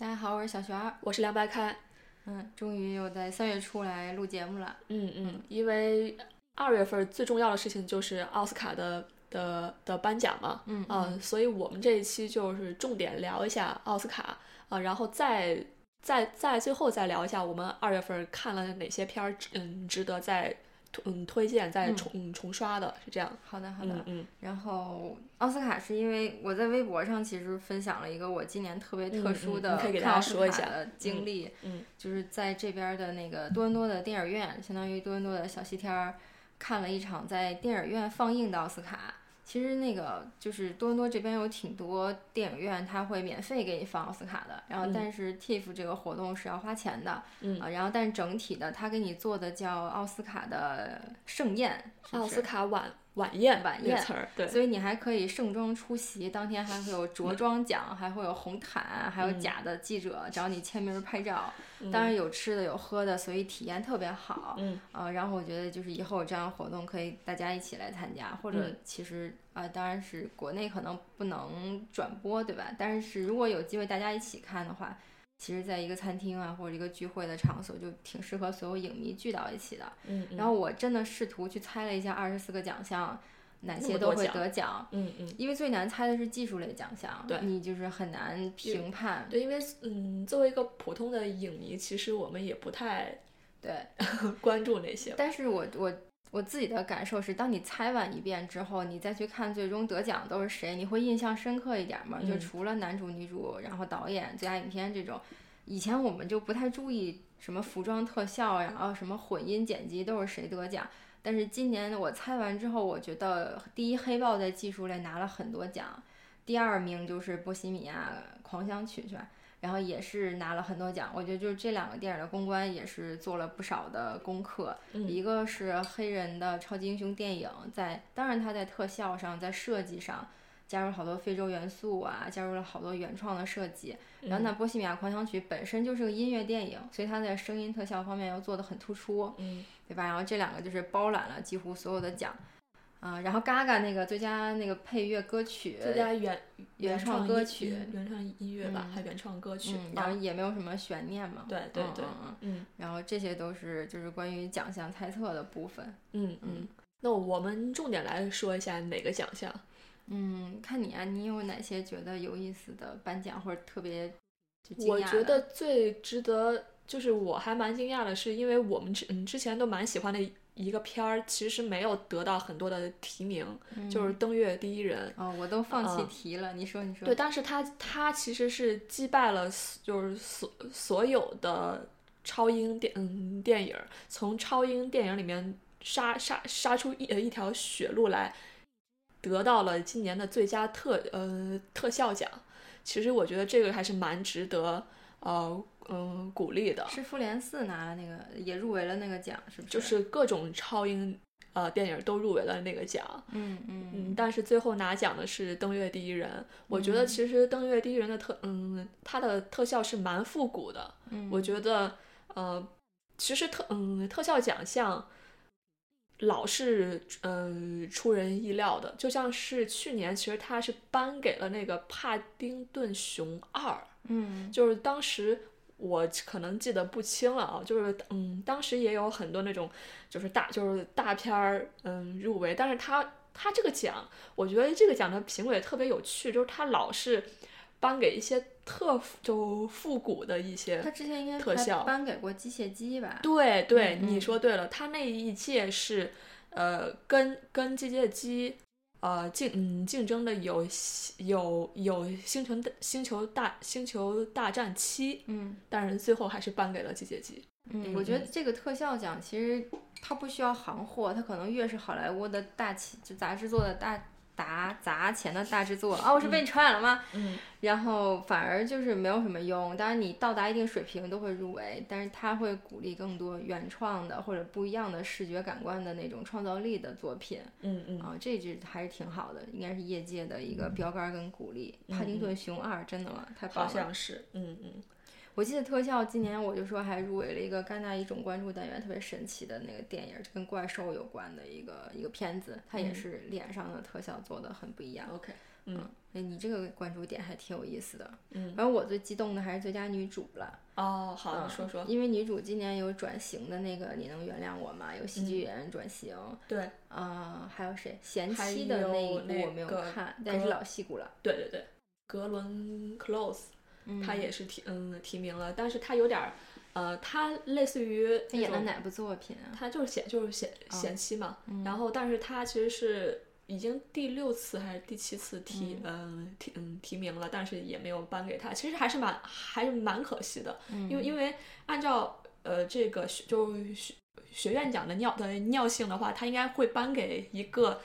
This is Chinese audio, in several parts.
大家好，我是小璇儿，我是凉白开。嗯，终于又在三月初来录节目了。嗯嗯，因为二月份最重要的事情就是奥斯卡的的的颁奖嘛。嗯嗯，所以我们这一期就是重点聊一下奥斯卡啊，然后再再再最后再聊一下我们二月份看了哪些片儿，嗯，值得再嗯推荐再重重刷的，是这样。好的好的。嗯嗯。然后奥斯卡是因为我在微博上其实分享了一个我今年特别特殊的看奥斯卡的经历，嗯，就是在这边的那个多伦多的电影院，相当于多伦多的小西天儿，看了一场在电影院放映的奥斯卡。其实那个就是多伦多这边有挺多电影院，它会免费给你放奥斯卡的。然后，但是 TIFF 这个活动是要花钱的，嗯啊，然后但整体的，他给你做的叫奥斯卡的盛宴，奥斯卡晚晚宴晚宴词儿，对，所以你还可以盛装出席，当天还会有着装奖，还会有红毯，还有假的记者找你签名拍照。当然有吃的有喝的，所以体验特别好。嗯啊，然后我觉得就是以后有这样活动可以大家一起来参加，或者其实啊，当然是国内可能不能转播，对吧？但是如果有机会大家一起看的话，其实在一个餐厅啊或者一个聚会的场所，就挺适合所有影迷聚到一起的。嗯，然后我真的试图去猜了一下二十四个奖项。哪些都会得奖，嗯嗯，因为最难猜的是技术类奖项，对，你就是很难评判。对，因为嗯，作为一个普通的影迷，其实我们也不太对 关注那些。但是我我我自己的感受是，当你猜完一遍之后，你再去看最终得奖都是谁，你会印象深刻一点嘛？就除了男主、女主，然后导演、最佳影片这种，以前我们就不太注意什么服装特效，然后什么混音剪辑都是谁得奖。但是今年我猜完之后，我觉得第一《黑豹》在技术类拿了很多奖，第二名就是《波西米亚狂想曲》是吧？然后也是拿了很多奖。我觉得就是这两个电影的公关也是做了不少的功课。一个是黑人的超级英雄电影，在当然它在特效上，在设计上加入好多非洲元素啊，加入了好多原创的设计。然后那《波西米亚狂想曲》本身就是个音乐电影，所以它在声音特效方面又做得很突出。嗯。对吧？然后这两个就是包揽了几乎所有的奖，啊，然后 Gaga 那个最佳那个配乐歌曲，最佳原原创歌曲，原创音乐吧，还原创歌曲，然后也没有什么悬念嘛。对对对，嗯，然后这些都是就是关于奖项猜测的部分。嗯嗯，那我们重点来说一下哪个奖项？嗯，看你啊，你有哪些觉得有意思的颁奖或者特别我觉得最值得。就是我还蛮惊讶的，是因为我们之嗯之前都蛮喜欢的一个片儿，其实没有得到很多的提名，就是《登月第一人》。哦，我都放弃提了，你说你说。对，但是他他其实是击败了就是所所有的超英电嗯电影，从超英电影里面杀杀杀出一呃一条血路来，得到了今年的最佳特呃特效奖。其实我觉得这个还是蛮值得呃。嗯，鼓励的是《复联四》拿了那个，也入围了那个奖，是不是？就是各种超英呃电影都入围了那个奖。嗯嗯嗯。但是最后拿奖的是《登月第一人》，我觉得其实《登月第一人》的特嗯，它的特效是蛮复古的。嗯。我觉得呃，其实特嗯特效奖项老是嗯出人意料的，就像是去年其实他是颁给了那个《帕丁顿熊二》。嗯。就是当时。我可能记得不清了啊，就是嗯，当时也有很多那种，就是大就是大片儿嗯入围，但是他他这个奖，我觉得这个奖的评委特别有趣，就是他老是颁给一些特就复古的一些，他之前应该特效颁给过机械姬吧？对对，你说对了，他那一届是呃跟跟机械姬。呃，竞嗯竞争的有有有星球大星球大星球大战七，嗯，但是最后还是颁给了机械姬。嗯，我觉得这个特效奖其实它不需要行货，它可能越是好莱坞的大企就杂志做的大。砸砸钱的大制作啊！我是被你传染了吗？嗯，然后反而就是没有什么用。当然你到达一定水平都会入围，但是他会鼓励更多原创的或者不一样的视觉感官的那种创造力的作品。嗯嗯啊，这句还是挺好的，应该是业界的一个标杆跟鼓励。帕丁顿熊二真的吗？太棒了！好像是，嗯嗯。我记得特效今年我就说还入围了一个戛纳一种关注单元特别神奇的那个电影，跟怪兽有关的一个一个片子，它也是脸上的特效做的很不一样。OK，嗯，哎，你这个关注点还挺有意思的。嗯，反正我最激动的还是最佳女主了。哦，好，嗯你说说。因为女主今年有转型的那个，你能原谅我吗？有喜剧演员转型，对，啊、还有谁？贤妻的那一部我没有个看，但是老戏骨了。对对对，格伦 Close，嗯他也是提嗯提名了，但是他有点儿，呃，他类似于他演的哪部作品啊？他就是贤就是贤哦贤妻嘛，嗯。然后但是他其实是已经第六次还是第七次提嗯。提嗯提名了，但是也没有颁给他，其实还是蛮还是蛮可惜的，嗯。因为因为按照呃这个学就学学院奖的尿的尿性的话，他应该会颁给一个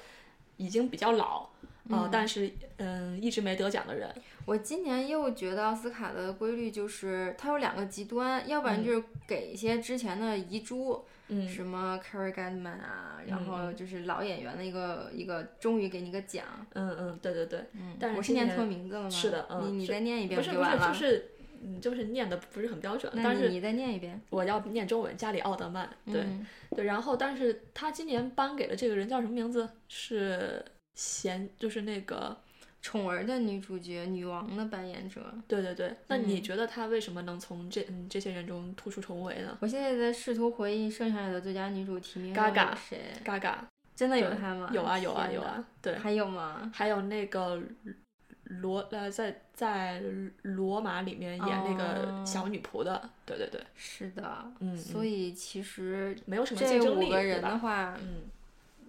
已经比较老。呃，但是嗯，一直没得奖的人，我今年又觉得奥斯卡的规律就是它有两个极端，要不然就是给一些之前的遗珠，嗯什么 Carrie Goodman 啊，然嗯后就是老演员的一个一个终于给你个奖。嗯嗯，对对对，嗯但是我是念错名字了吗？是的嗯你你再念一遍不是不是，就是嗯，就是念的不是很标准，但是你你再念一遍。我要念中文，加里奥德曼，对、嗯对，然后但是他今年颁给了这个人叫什么名字？是贤，就是那个，宠儿的女主角，女王的扮演者。对对对，那你嗯觉得她为什么能从这嗯这些人中突出重围呢我现在在试图回忆剩下来的最佳女主提名有 Gaga 谁？？Gaga 真的有对她吗？有啊有啊！有啊，对，还有吗？还有那个罗呃在在罗马里面演那个哦小女仆的，对对对，是的，嗯所以其实没有什么这竞争力，五个人？的话，嗯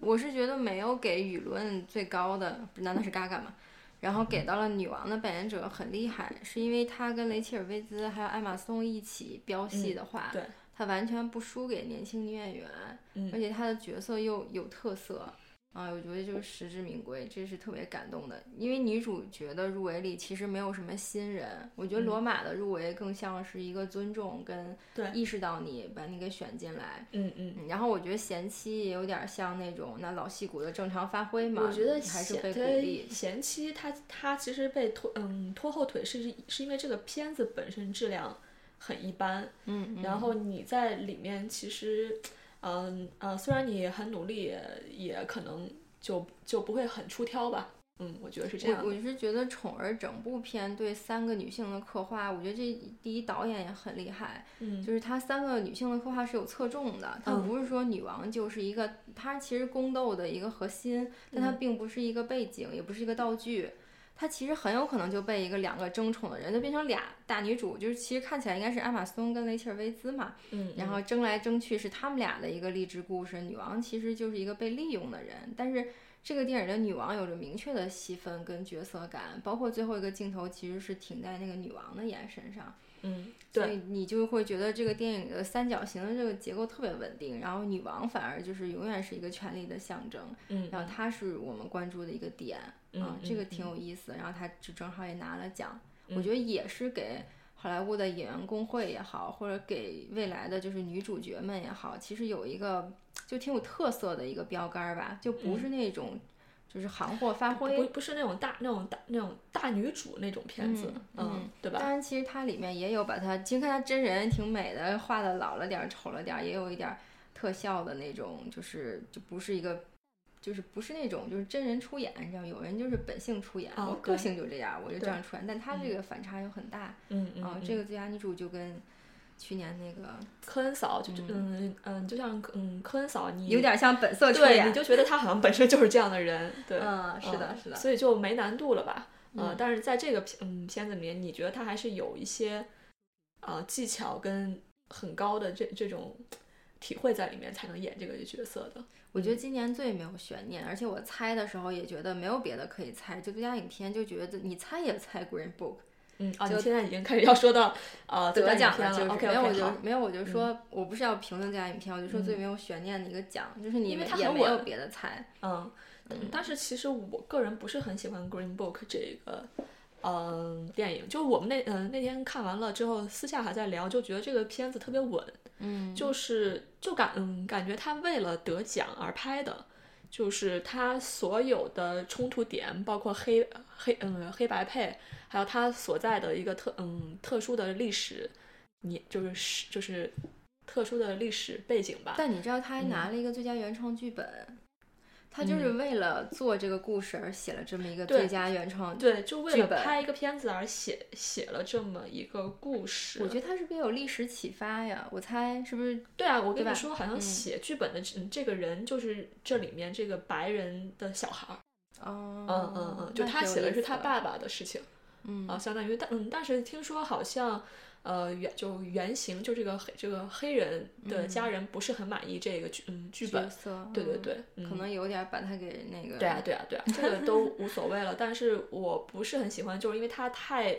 我是觉得没有给舆论最高的，难道是 Gaga 吗？然后给到了女王的扮演者很厉害，是因为她跟雷切尔·威兹还有艾玛松一起飙戏的话，嗯对她完全不输给年轻女演员，嗯而且她的角色又有特色。啊，我觉得就是实至名归，这是特别感动的。因为女主角的入围里其实没有什么新人，我觉得嗯罗马的入围更像是一个尊重跟意识到你把你给选进来。嗯嗯。嗯，然后我觉得贤妻也有点像那种那老戏骨的正常发挥嘛，我觉得还是被鼓励。贤妻她她其实被拖嗯拖后腿是是因为这个片子本身质量很一般，嗯，然后你在里面其实嗯呃虽然你很努力，也可能就就不会很出挑吧。嗯，我觉得是这样。我我是觉得《宠儿》整部片对三个女性的刻画，我觉得这第一导演也很厉害，嗯就是他三个女性的刻画是有侧重的，他嗯不是说女王就是一个，她其实宫斗的一个核心，但她嗯并不是一个背景，也不是一个道具。她其实很有可能就被一个两个争宠的人就变成俩大女主，就是其实看起来应该是艾玛松跟雷切尔·薇兹嘛，嗯，然后争来争去是他们俩的一个励志故事。女王其实就是一个被利用的人，但是这个电影的女王有着明确的戏份跟角色感，包括最后一个镜头其实是停在那个女王的眼神上。嗯所以你就会觉得这个电影的三角形的这个结构特别稳定，然后女王反而就是永远是一个权力的象征，嗯然后她是我们关注的一个点啊嗯，这个嗯挺有意思。然后她就正好也拿了奖，嗯我觉得也是给好莱坞的演员工会也好，或者给未来的就是女主角们也好，其实有一个就挺有特色的一个标杆儿吧，就不是那种就是行货发挥，不不是那种大那种大那种大女主那种片子，嗯嗯对吧？当然，其实它里面也有把它，其实看它真人挺美的，画的老了点儿、丑了点儿，也有一点儿特效的那种，就是就不是一个，就是不是那种就是真人出演，你知道，有人就是本性出演，哦我个性就这样，我就这样出演，但他这个反差又很大嗯嗯啊。嗯这个最佳女主就跟去年那个科恩嫂就就嗯嗯，就像嗯科恩嫂你有点像本色出对，演你，就觉得她好像本身就是这样的人，对，嗯，是的，嗯是的，所以就没难度了吧？呃，嗯但是在这个片嗯片子里面，你觉得他还是有一些呃技巧跟很高的这这种体会在里面，才能演这个角色的。我觉得今年最没有悬念，而且我猜的时候也觉得没有别的可以猜，就最佳影片就觉得你猜也猜 Green Book。嗯啊，就你现在已经开始要说到呃得影片了就是 OK 没有我就，没有我就说我不是要评论最佳影片，我就说最没有悬念的一个奖，就是你们也没有别的猜。嗯，但是其实我个人不是很喜欢 Green Book 这个。嗯，电影就我们那嗯、那天看完了之后，私下还在聊，就觉得这个片子特别稳，嗯，就是就感嗯感觉他为了得奖而拍的，就是他所有的冲突点，包括黑黑嗯黑白配，还有他所在的一个特嗯特殊的历史，你就是就是特殊的历史背景吧。但你知道他还拿了一个最佳原创剧本，他就是为了做这个故事而写了这么一个最佳原创。对，就为了拍一个片子而写写了这么一个故事。我觉得他是不是有历史启发呀？我猜是不是？对啊，我跟你说，好像嗯写剧本的这这个人就是这里面这个白人的小孩儿。哦，嗯嗯嗯，就他写的是他爸爸的事情。嗯啊，相当于但嗯，但是听说好像呃原就原型就这个黑这个黑人的家人不是很满意这个剧嗯剧本对对对，嗯可能有点把他给那个。对啊，对啊，对啊，这个都无所谓了。但是我不是很喜欢，就是因为他太，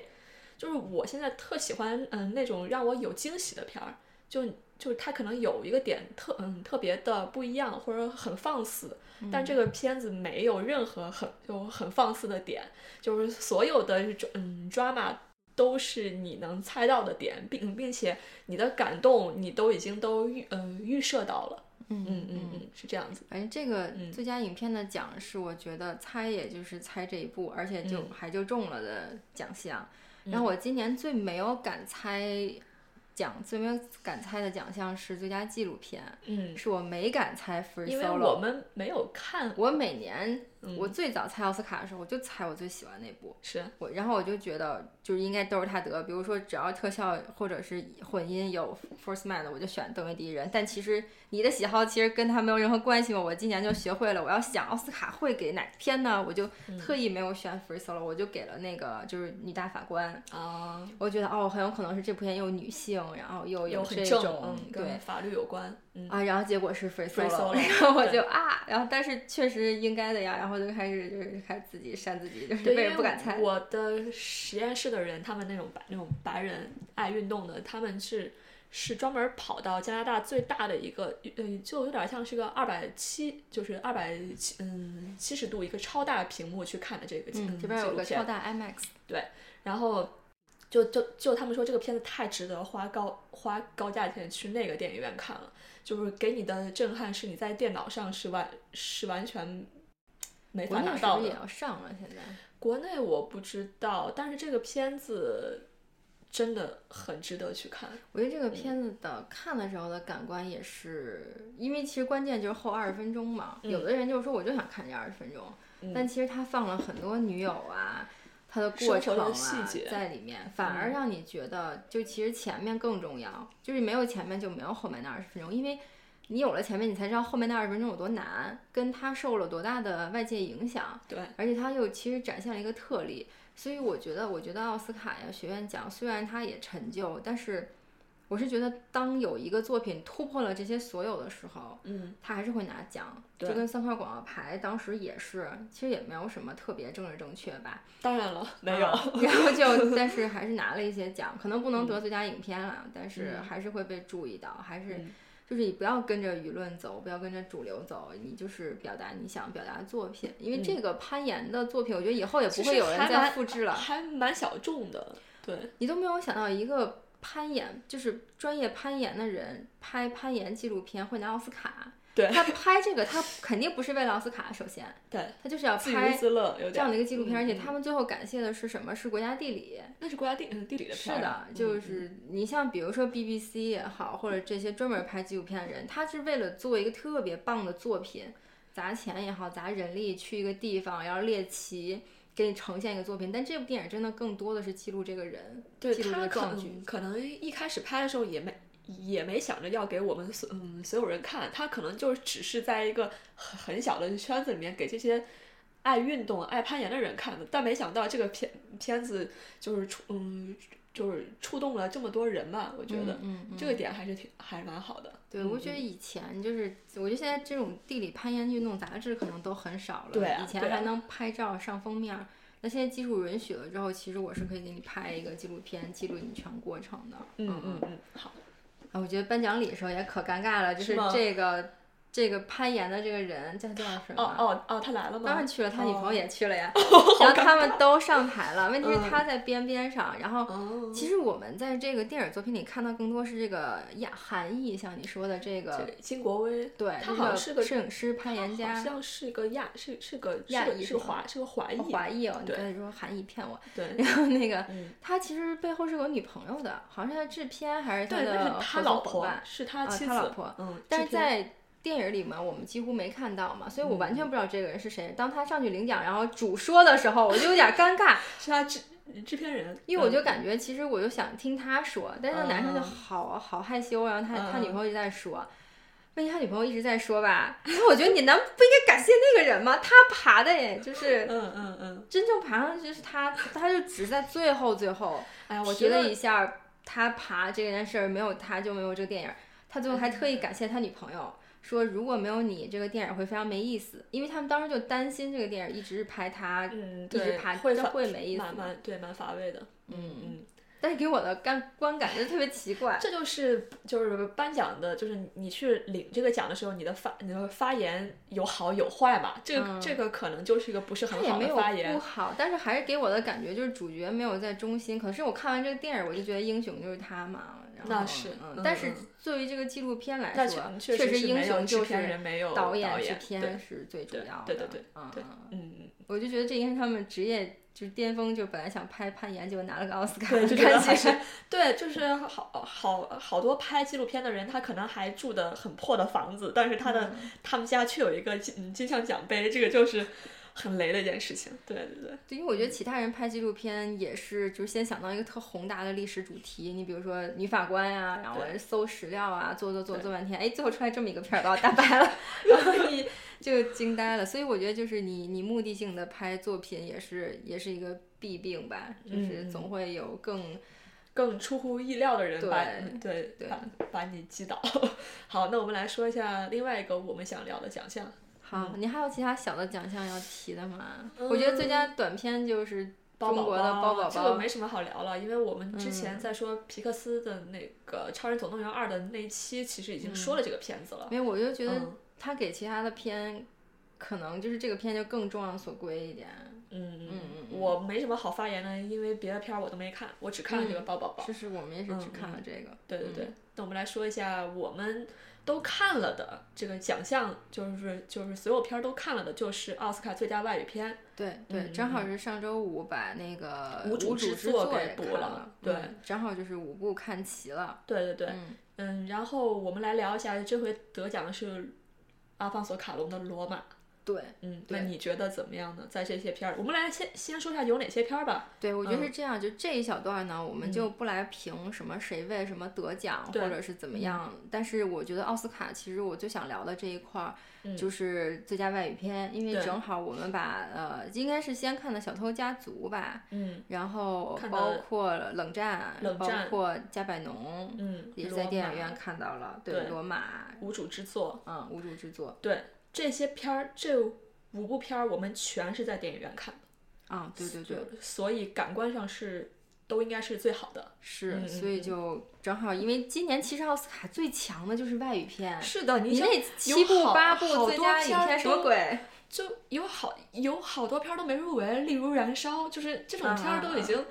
就是我现在特喜欢嗯那种让我有惊喜的片儿，就就是它可能有一个点特嗯特别的不一样，或者很放肆，但这个片子没有任何很就很放肆的点，就是所有的嗯 drama 都是你能猜到的点，并并且你的感动你都已经都预呃预设到了，嗯嗯嗯嗯，是这样子。反正这个嗯最佳影片的奖是我觉得猜也就是猜这一部，而且就嗯还就中了的奖项。然后我今年最没有敢猜奖，最没有敢猜的奖项是最佳纪录片，嗯，是我没敢猜 Free 因为 Solo。我们没有看，我每年嗯我最早猜奥斯卡的时候，我就猜我最喜欢那部，是我然后我就觉得就是应该都是他得，比如说只要特效或者是混音有 First Man 的，我就选《邓为第一人》。但其实你的喜好其实跟他没有任何关系嘛。我今年就学会了，我要想奥斯卡会给哪片呢？我就嗯特意没有选 Free Solo，我就给了那个就是女大法官。啊，我觉得哦，很有可能是这部片又女性，然后又有这种跟法律有关，嗯，啊，然后结果是 free Free solo，solo，然后我就啊，然后但是确实应该的呀，然后就开始就是开始自己扇自己，就是对，为因为了不敢猜。我的实验室的人，他们那种白那种白人爱运动的，他们是是专门跑到加拿大最大的一个，呃，就有点像是个二百七，就是二百七嗯七十度一个超大屏幕去看的这个纪嗯，这边有个超大 IMAX，对然后就就就他们说这个片子太值得花高花高价钱去那个电影院看了，就是给你的震撼是你在电脑上是完是完全没国法拿到的内是不是也。要上了？现在国内我不知道，但是这个片子真的很值得去看。我觉得这个片子的看的时候的感官也是，因为其实关键就是后二十分钟嘛。有的人就说我就想看这二十分钟，嗯但其实他放了很多女友啊，他的过程啊细节在里面，反而嗯让你觉得就其实前面更重要，就是没有前面就没有后面那二十分钟，因为。你有了前面，你才知道后面那二十分钟有多难，跟他受了多大的外界影响。对，而且他又其实展现了一个特例，所以我觉得，我觉得奥斯卡呀学院奖虽然它也陈旧，但是我是觉得当有一个作品突破了这些所有的时候，嗯，他还是会拿奖。就跟三块广告牌当时也是，其实也没有什么特别政治正确吧，当然了，没有。啊然后就 但是还是拿了一些奖，可能不能得最佳影片了，但是嗯还是会被注意到，还是。嗯就是你不要跟着舆论走，不要跟着主流走，你就是表达你想表达的作品。因为这个攀岩的作品，我觉得以后也不会有人再复制了。还蛮小众的。对，你都没有想到一个攀岩，就是专业攀岩的人拍攀岩纪录片会拿奥斯卡。对他拍这个，他肯定不是为了奥斯卡，首先，对，他就是要拍自乐这样的一个纪录片，而且嗯他们最后感谢的是什么？是国家地理。那是国家地嗯地理的是片儿啊的，就嗯是你像比如说 BBC 也好，或者这些专门拍纪录片的人，他是为了做一个特别棒的作品，砸钱也好，砸人力去一个地方，要猎奇，给你呈现一个作品。但这部电影真的更多的是记录这个人，对记录这他可个壮举。能可能一开始拍的时候也没也没想着要给我们所嗯所有人看，他可能就是只是在一个很很小的圈子里面给这些爱运动、爱攀岩的人看的，但没想到这个片片子就是出嗯就是触动了这么多人吧，我觉得、嗯嗯这个点还是挺还是蛮好的。对，嗯我觉得以前就是，我觉得现在这种地理攀岩运动杂志可能都很少了。对啊以前还能拍照上封面儿，那现在技术允许了之后，其实我是可以给你拍一个纪录片，记录你全过程的。嗯嗯嗯，好，啊，我觉得颁奖礼的时候也可尴尬了，就是这个这个攀岩的这个人叫叫什么？哦哦哦，他来了吗？当然去了，他女朋友哦也去了呀。然后他们都上台了，问题是嗯他在边边上。然后哦，其实我们在这个电影作品里看到更多是这个亚韩裔，像你说的这个，金国威，对，他好像是个摄影师、攀岩好家。像是个亚，是是个亚裔是个华是个华裔，华裔哦，你对刚才说韩裔骗我，对，然后那个嗯，他其实背后是有女朋友的，好像是他制片还是他的他老婆是他啊妻子，他老婆嗯，但是在电影里嘛，我们几乎没看到嘛，所以我完全不知道这个人是谁。当他上去领奖，然后主说的时候，我就有点尴尬，是他制制片人，因为我就感觉其实我就想听他说，但是那男生就嗯好好害羞，然后他他嗯女朋友一直在说。问题他女朋友一直在说吧，然后我觉得你难不应该感谢那个人吗？他爬的耶，就是嗯嗯嗯，真正爬上去是他，他就只是在最后最后哎呀，我提了觉得一下他爬这件事儿，没有他就没有这个电影。他最后还特意感谢他女朋友，说如果没有你，这个电影会非常没意思。因为他们当时就担心这个电影一直拍他，嗯一直对会会没意思蛮。蛮对蛮乏味的，嗯嗯。但是给我的感观感就特别奇怪。这就是就是颁奖的，就是你去领这个奖的时候，你的发你的发言有好有坏嘛？这个、嗯这个可能就是一个不是很好他也没有的发言不。好，但是还是给我的感觉就是主角没有在中心。可是我看完这个电影，我就觉得英雄就是他嘛。那是但是嗯作为这个纪录片来说，确确实英雄就是人导演、演制片对是最主要的。对对对嗯嗯我就觉得这应该是他们职业就是巅峰，就本来想拍攀岩，结果拿了个奥斯卡，对，就觉得感还是觉。对，就是好好好多拍纪录片的人，他可能还住的很破的房子，但是他的、嗯他们家却有一个金金像奖杯，这个就是很雷的一件事情。对对对，对，因为我觉得其他人拍纪录片也是，就是先想到一个特宏大的历史主题，你比如说女法官呀、然后对搜史料啊，做做做做半天，哎，最后出来这么一个片儿把我打败了，然后你就惊呆了。所以我觉得就是你你目的性的拍作品也是也是一个弊病吧，就是嗯总会有更更出乎意料的人把对对对把把你击倒。好，那我们来说一下另外一个我们想聊的奖项。好。你还有其他小的奖项要提的吗？我觉得最佳短片就是包宝中国的包宝这个，没什么好聊了，因为我们之前嗯在说皮克斯的那个《超人总动员二》的那一期，其实已经说了这个片子了。因为我就觉得嗯他给其他的片，可能就是这个片就更众望所归一点。嗯嗯嗯我没什么好发言的，因为别的片儿我都没看，我只看了这个包宝宝。就是，我们也是只嗯看了这个。对对对，那我们来说一下我们都看了的这个奖项，就是就是所有片儿都看了的，就是奥斯卡最佳外语片。对对，嗯正好是上周五把那个无主主之作给补了对嗯正好就是五部看齐了。对对对，嗯嗯，然后我们来聊一下这回得奖的是阿方索卡隆的《罗马》。对嗯，对那你觉得怎么样呢？在这些片儿，我们来先先说一下有哪些片儿吧。对，我觉得嗯是这样。就这一小段呢，我们就不来评什么谁为什么得奖，或者是怎么样。但是我觉得奥斯卡其实我最想聊的这一块儿，嗯就是最佳外语片，因为正好我们把呃，应该是先看的《小偷家族》吧，嗯然后包括冷战，包冷战括加百农，嗯，也是在电影院看到了，对罗马，无主之作，嗯，无主之作，对这些片儿，这五部片儿我们全是在电影院看的，啊，对对对，所以感官上是都应该是最好的。是，嗯所以就正好，因为今年其实奥斯卡最强的就是外语片，是的，想你那七部八部好最佳影片什么鬼？就有好有好多片儿都没入围，例如《燃烧》，就是这种片儿都已经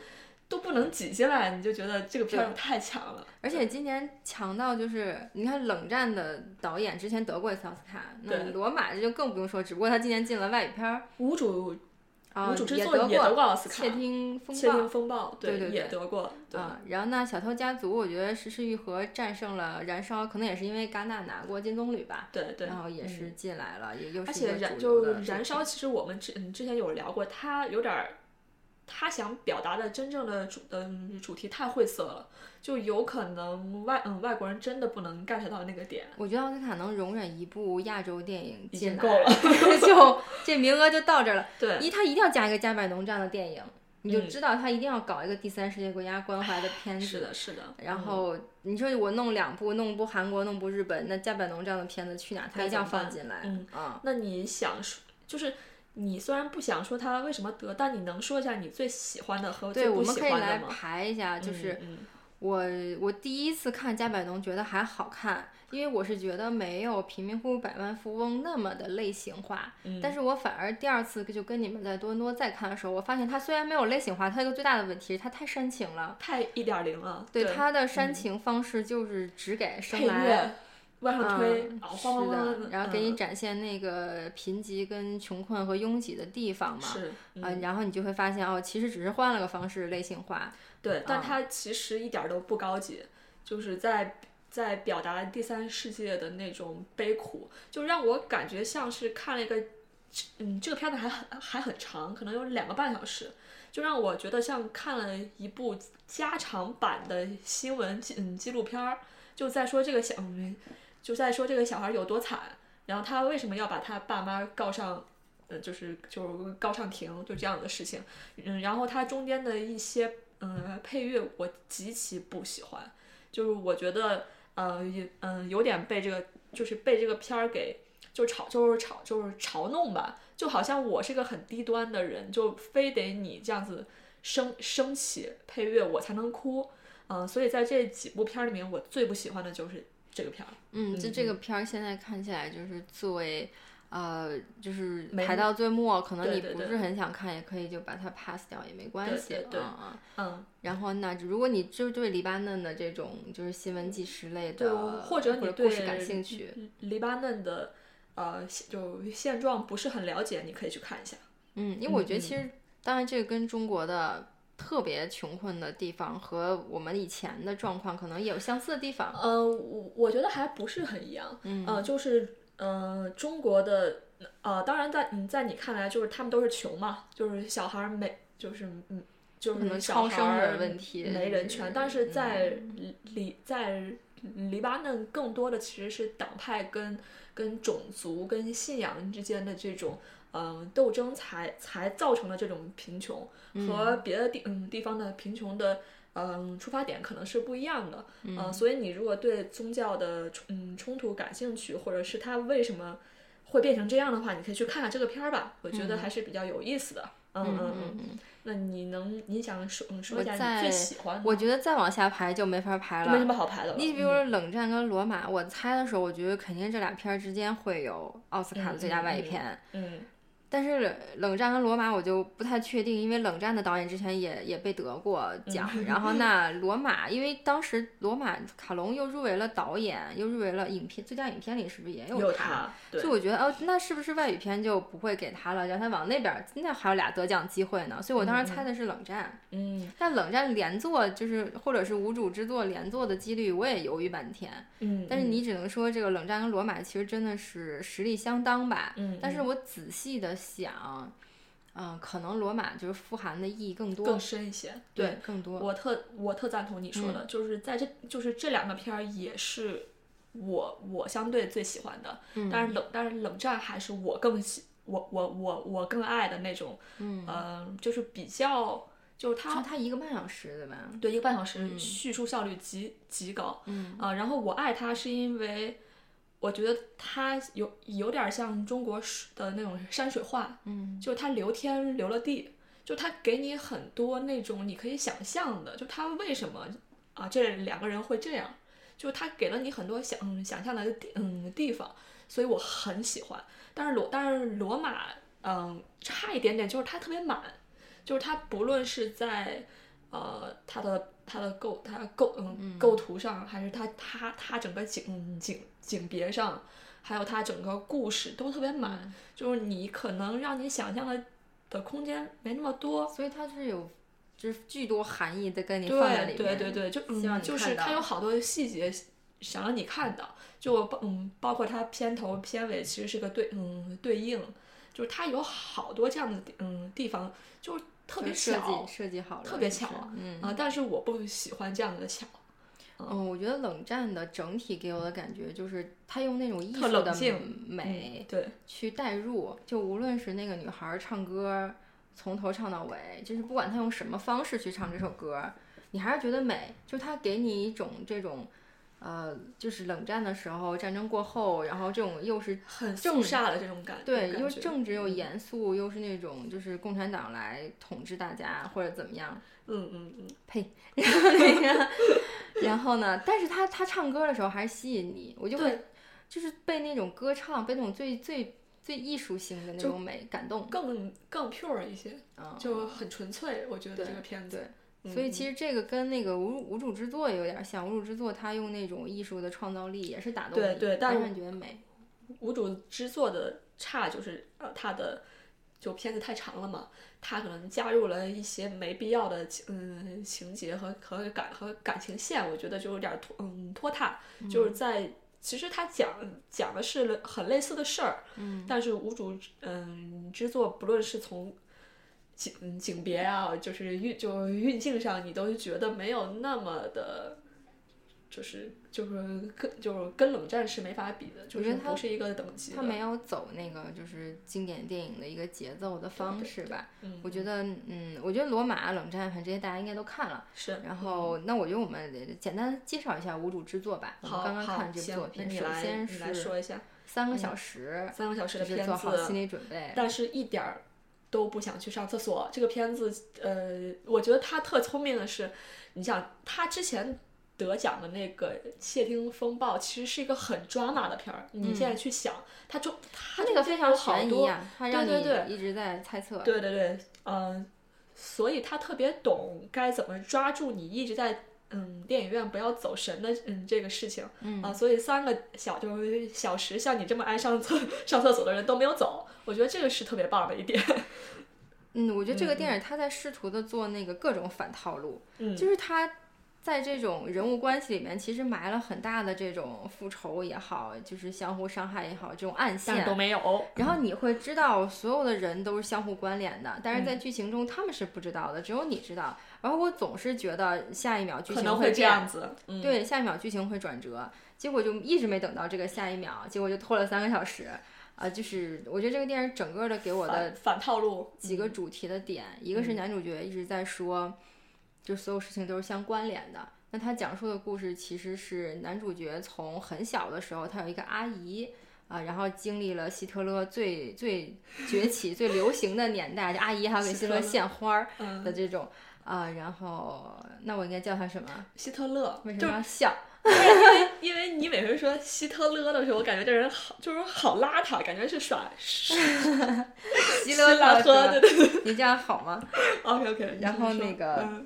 都不能挤进来，你就觉得这个片儿太强了。而且今年强到就是，你看《冷战》的导演之前得过一次奥斯卡，那对罗马这就更不用说，只不过他今年进了外语片儿，无主啊，无主之也得作也得过奥斯卡窃听风窃暴听风暴，对对也得过，对，啊，然后那小偷家族，我觉得石世玉和战胜了燃烧，可能也是因为戛纳拿过金棕榈吧，对对，然后也是进来了，也又而是一个且燃就燃烧，其实我们之嗯之前有聊过，它有点儿，他想表达的真正的主嗯主题太晦涩了，就有可能外嗯外国人真的不能 get 到那个点。我觉得奥斯卡能容忍一部亚洲电影已经够了 就这名额就到这儿了。对，一，他一定要加一个加百农这样的电影，你就嗯知道他一定要搞一个第三世界国家关怀的片子。是的，是的。然嗯后你说我弄两部，弄部韩国，弄部日本，那加百农这样的片子去哪？他一定要放进来。嗯啊，那你想说，就是你虽然不想说他为什么得，但你能说一下你最喜欢的和最对，我们可以来？排一下，就是我我第一次看加百农觉得还好看，因为我是觉得没有贫民窟百万富翁那么的类型化，嗯但是我反而第二次就跟你们在多伦多再看的时候，我发现它虽然没有类型化，它一个最大的问题是它太煽情了。太一点零了。对对它的煽情方式就是只给生配来乐往上推，是的，然后给你嗯。展现那个贫瘠跟穷困和拥挤的地方嘛，是啊、然后你就会发现哦，其实只是换了个方式类型化，对，但啊它其实一点儿都不高级，就是在在表达第三世界的那种悲苦，就让我感觉像是看了一个，嗯，这个片子还很还很长，可能有两个半小时，就让我觉得像看了一部加长版的新闻纪嗯纪录片儿，就在说这个小，嗯就在说这个小孩有多惨，然后他为什么要把他爸妈告上。呃，就是就是告上庭，就这样的事情，嗯，然后它中间的一些嗯配乐我极其不喜欢，就是我觉得呃也嗯有点被这个就是被这个片儿给就嘲就是嘲就是嘲弄吧，就好像我是个很低端的人，就非得你这样子升升起配乐我才能哭，嗯，所以在这几部片儿里面，我最不喜欢的就是这个片儿。嗯，就这个片儿现在看起来就是作为。呃，就是排到最末，可能你不是很想看，也可以就把它 pass 掉，也没关系啊。嗯。然后那如果你就对黎巴嫩的这种就是新闻纪实类的，或者你故事感兴趣，黎巴嫩的呃就现状不是很了解，你可以去看一下。嗯，因为我觉得其实当然这个跟中国的特别穷困的地方和我们以前的状况可能也有相似的地方。呃，我我觉得还不是很一样。嗯。呃，就是。呃，中国的呃，当然在嗯，在你看来就是他们都是穷嘛，就是小孩没，就是嗯，就是小孩没人权。但是在黎在黎巴嫩，更多的其实是党派跟跟种族跟信仰之间的这种嗯斗争，才才造成了这种贫穷，和别的地嗯地方的贫穷的。嗯，出发点可能是不一样的，嗯，所以你如果对宗教的嗯冲突感兴趣，或者是它为什么会变成这样的话，你可以去看看这个片儿吧，我觉得还是比较有意思的。嗯嗯嗯，那你能你想说说一下你最喜欢？我觉得再往下排就没法排了，没什么好排的了。你比如说《冷战》跟《罗马》，我猜的时候，我觉得肯定这俩片儿之间会有奥斯卡的最佳外语片。嗯。但是冷战跟罗马我就不太确定，因为冷战的导演之前也也被得过奖。然后那罗马，因为当时罗马卡隆又入围了导演，又入围了影片最佳影片里是不是也有他？所以我觉得哦，那是不是外语片就不会给他了，让他往那边？那还有俩得奖机会呢。所以我当时猜的是冷战。嗯。但冷战连坐就是或者是无主之作连坐的几率，我也犹豫半天。嗯。但是你只能说这个冷战跟罗马其实真的是实力相当吧。嗯。但是我仔细的。想，嗯，可能罗马就是富含的意义更多、更深一些，对，更多。我特我特赞同你说的，就是在这就是这两个片儿也是我我相对最喜欢的，但是冷但是冷战还是我更喜我我我我更爱的那种，嗯，就是比较就是它它一个半小时对吧？对，一个半小时，叙述效率极极高，嗯啊，然后我爱它是因为。我觉得它有有点像中国的那种山水画，嗯，就它留天留了地，就它给你很多那种你可以想象的，就它为什么啊这两个人会这样，就它给了你很多想想象的嗯地方，所以我很喜欢。但是罗但是罗马嗯差一点点，就是它特别满，就是它不论是在呃它的。它的构，它构，嗯，构图上，还是它，它，它整个景景景别上，还有它整个故事都特别满，就是你可能让你想象的的空间没那么多，所以它是有，就是巨多含义的跟你放在里面，对对对对，就嗯，就是它有好多细节想让你看到，就嗯，包括它片头片尾其实是个对，嗯，对应，就是它有好多这样的嗯地方，就。特别巧，设计好了，特别巧，嗯啊，但是我不喜欢这样的巧。嗯，我觉得冷战的整体给我的感觉就是他用那种艺术的美，对，去代入，就无论是那个女孩唱歌，从头唱到尾，就是不管她用什么方式去唱这首歌，你还是觉得美，就他给你一种这种。呃，就是冷战的时候，战争过后，然后这种又是很肃杀的这种感，对，又政治又严肃，又是那种就是共产党来统治大家或者怎么样，嗯嗯嗯，呸，然后那个，然后呢，但是他他唱歌的时候还是吸引你，我就会就是被那种歌唱，被那种最最最艺术性的那种美感动，更更 pure 一些，就很纯粹，我觉得这个片子。所以其实这个跟那个无无主之作有点像，无主之作他用那种艺术的创造力也是打动你，对，但是觉得美。无主之作的差就是呃，它的就片子太长了嘛，他可能加入了一些没必要的情嗯情节和和感和感情线，我觉得就有点儿拖嗯拖沓，就是在其实他讲讲的是很类似的事儿，嗯但是无主嗯之作，不论是从景嗯景别啊，就是运就运镜上，你都觉得没有那么的。就是就是跟就是跟冷战是没法比的，就我觉得它是不是一个等级的。他没有走那个就是经典电影的一个节奏的方式吧。嗯，我觉得，嗯，我觉得罗马、冷战，反正这些大家应该都看了。是。然后，那我觉得我们简单介绍一下无主之作吧。我们好，刚刚看这部作品，首先你来是说一下三个小时，三个小时就是的片做好心，理准备。但是一点儿都不想去上厕所。这个片子，呃，我觉得他特聪明的是，你想他之前得奖的那个《窃听风暴》，其实是一个很抓马的片儿。你现在去想，他中他那个非常好多，悬疑啊，对对你一直在猜测。对对对，嗯、所以他特别懂该怎么抓住你一直在嗯电影院不要走神的嗯这个事情，嗯。啊，所以三个小就是小时，像你这么爱上厕 上厕所的人都没有走，我觉得这个是特别棒的一点。嗯，我觉得这个电影他在试图的做那个各种反套路，嗯。就是它在这种人物关系里面，其实埋了很大的这种复仇也好，就是相互伤害也好，这种暗线都。没有。然后你会知道所有的人都是相互关联的，但是在剧情中他们是不知道的，只有你知道。然后我总是觉得下一秒剧情可能会这，样子，嗯，对，下一秒剧情会转折，结果就一直没等到这个下一秒，结果就拖了三个小时。啊、就是我觉得这个电影整个的给我的反反套路几个主题的点，一个是男主角一直在说，就所有事情都是相关联的。那他讲述的故事其实是男主角从很小的时候，他有一个阿姨啊，然后经历了希特勒最最崛起、最流行的年代，这阿姨还要给希特勒献花儿嗯的这种啊。然后，那我应该叫他什么？希特勒，为什么要笑？因为因为你每回说希特勒的时候，我感觉这人好就是好邋遢，感觉是耍 希特勒拉是吧喝，对对对你这样好吗？，OK OK。然后那个嗯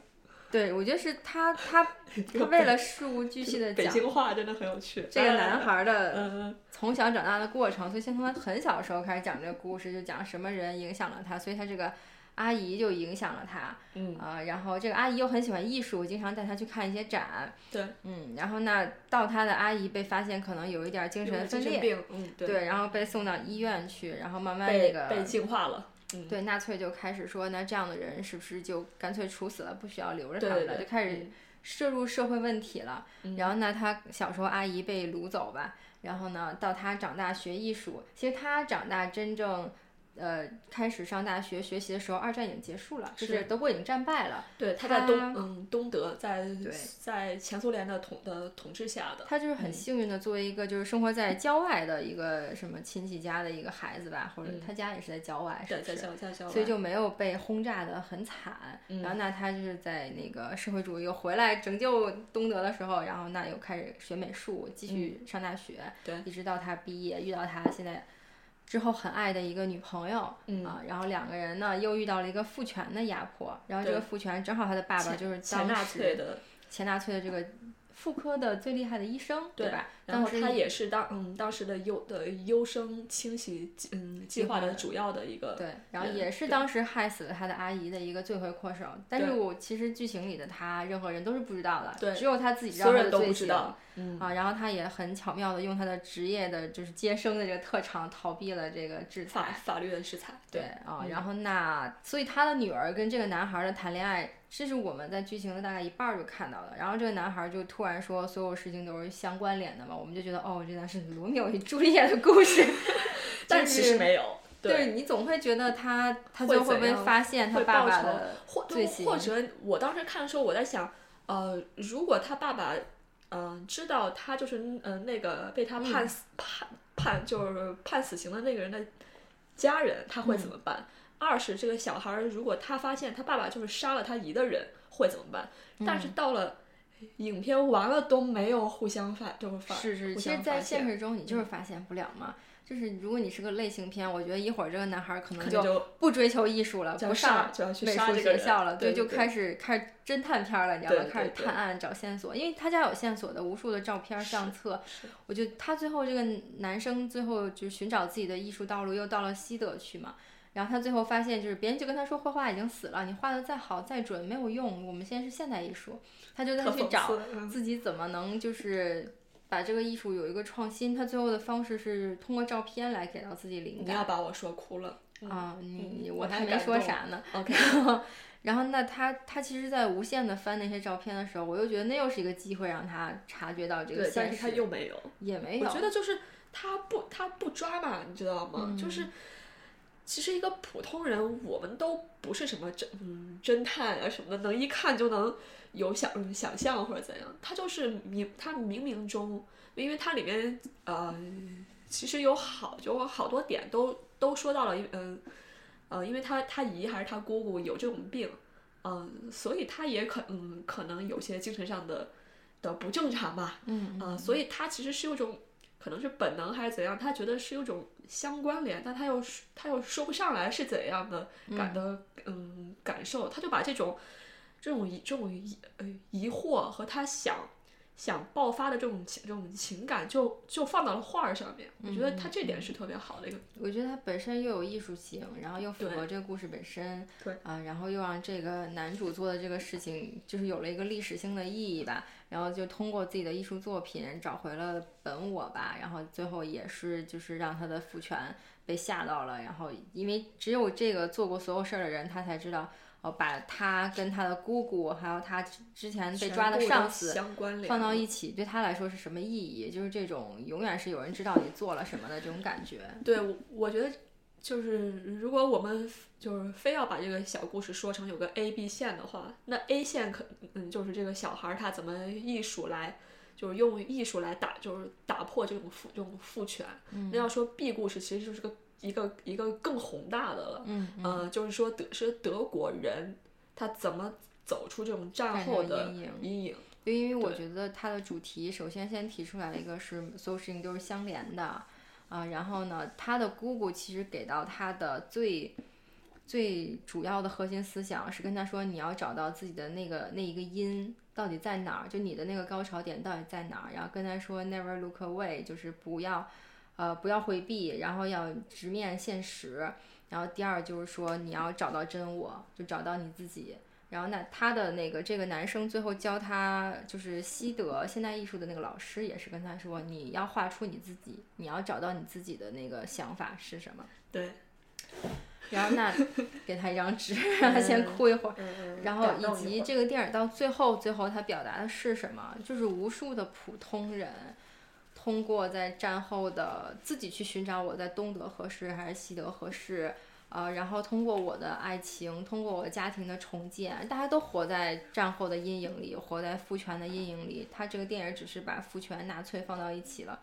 对，我觉得是他他 他为了事无巨细的北讲京话真的很有趣。这个 男孩儿的嗯，从小长大的过程，所以先从他很小的时候开始讲这个故事，就讲什么人影响了他，所以他这个阿姨就影响了他，嗯。啊、然后这个阿姨又很喜欢艺术，经常带他去看一些展，对，嗯，然后那到他的阿姨被发现可能有一点儿精神分裂，病，嗯，对，对，然后被送到医院去，然后慢慢被那个被净化了，嗯，对纳粹就开始说，那这样的人是不是就干脆处死了，不需要留着他们了，对，就开始涉入社会问题了。嗯然后呢，他小时候阿姨被掳走吧，然后呢，到他长大学艺术，其实他长大真正。呃，开始上大学学习的时候，二战已经结束了，就是是德国已经战败了。对，他在东他嗯东德，在对在前苏联的统的统治下的，他就是很幸运的，作为一个就是生活在郊外的一个什么亲戚家的一个孩子吧，或者他家也是在郊外，是对，在不是？校在校外，所以就没有被轰炸的很惨。嗯然后那他就是在那个社会主义又回来拯救东德的时候，然后那又开始学美术，继续上大学，嗯对一直到他毕业，遇到他现在之后很爱的一个女朋友。嗯啊，然后两个人呢又遇到了一个父权的压迫，然后这个父权正好他的爸爸就是当时粹的，前纳粹的这个妇科的最厉害的医生，对吧？然后他也是当嗯当时的优的优生清洗嗯计划的主要的一个，对，然后也是当时害死了他的阿姨的一个罪魁祸首。但是我其实剧情里的他，任何人都是不知道的，对只有他自己知所有人都道他的罪行。不知道，嗯，啊，然后他也很巧妙的用他的职业的，就是接生的这个特长，逃避了这个制裁。法律的制裁，对啊，嗯然后那所以他的女儿跟这个男孩儿的谈恋爱，这是我们在剧情的大概一半儿就看到了。然后这个男孩儿就突然说，所有事情都是相关联的嘛，我们就觉得哦，这段是罗密欧与朱丽叶的故事。但是其实没有，对你总会觉得他他会最后会不会发现他爸爸的或者我当时看的时候，我在想，呃，如果他爸爸，嗯、知道他就是嗯、呃那个被他判死、判判就是判死刑的那个人的家人，他会怎么办？二是这个小孩儿，如果他发现他爸爸就是杀了他姨的人，会怎么办？但是到了影片完了都没有互相发，就是发是是，其实，在现实中你就是发现不了嘛。就是如果你是个类型片，我觉得一会儿这个男孩儿可能就不追求艺术了，不上就要去美术学校了，对对对开始开始侦探片儿了，你知道吗？开始探案找线索，因为他家有线索的，无数的照片儿相册。我觉得他最后这个男生最后就寻找自己的艺术道路，又到了西德去嘛。然后他最后发现，就是别人就跟他说绘画已经死了，你画的再好再准没有用，我们现在是现代艺术。他就在去找自己怎么能就是把这个艺术有一个创新。他最后的方式是通过照片来给到自己灵感。你要把我说哭了啊！你我还没说啥呢。OK。然后那他他其实，在无限的翻那些照片的时候，我又觉得那又是一个机会让他察觉到这个现实。但是他又没有，也没有。我觉得就是他不他不抓嘛，你知道吗？就是。其实一个普通人，我们都不是什么侦嗯侦探啊什么的，能一看就能有想想象或者怎样。他就是明他冥冥中，因为它里面呃其实有好就好多点都都说到了，嗯呃，因为他他姨还是他姑姑有这种病，嗯，所以他也可嗯可能有些精神上的的不正常吧，嗯啊，所以他其实是有种可能是本能还是怎样，他觉得是有种。相关联，但他又他又说不上来是怎样的感的嗯感受，他就把这种这种疑这种疑呃疑惑和他想想爆发的这种情这种情感就就放到了画儿上面。我觉得他这点是特别好的一个。我觉得他本身又有艺术性，然后又符合这个故事本身，对啊，然后又让这个男主做的这个事情就是有了一个历史性的意义吧。然后就通过自己的艺术作品找回了本我吧，然后最后也是就是让他的父权被吓到了，然后因为只有这个做过所有事儿的人，他才知道哦，把他跟他的姑姑还有他之前被抓的上司放到一起，对他来说是什么意义？就是这种永远是有人知道你做了什么的这种感觉。对，我我觉得。就是如果我们就是非要把这个小故事说成有个 A B 线的话，那 A 线可嗯就是这个小孩他怎么艺术来，就是用艺术来打就是打破这种父这种父权。那要说 B 故事其实就是个一个一个更宏大的了。嗯嗯，就是说德是德国人他怎么走出这种战后的阴影？因为我觉得它的主题首先先提出来一个是所有事情都是相连的。啊，然后呢，他的姑姑其实给到他的最最主要的核心思想是跟他说，你要找到自己的那个那一个音到底在哪儿，就你的那个高潮点到底在哪儿，然后跟他说 never look away，就是不要呃不要回避，然后要直面现实，然后第二就是说你要找到真我，就找到你自己。然后那他的那个这个男生最后教他就是西德现代艺术的那个老师也是跟他说，你要画出你自己，你要找到你自己的那个想法是什么。对。然后那给他一张纸，让他先哭一会儿。然后以及这个电影到最后，最后他表达的是什么？就是无数的普通人通过在战后的自己去寻找我在东德合适还是西德合适。呃，然后通过我的爱情，通过我家庭的重建，大家都活在战后的阴影里，活在父权的阴影里。他这个电影只是把父权、纳粹放到一起了。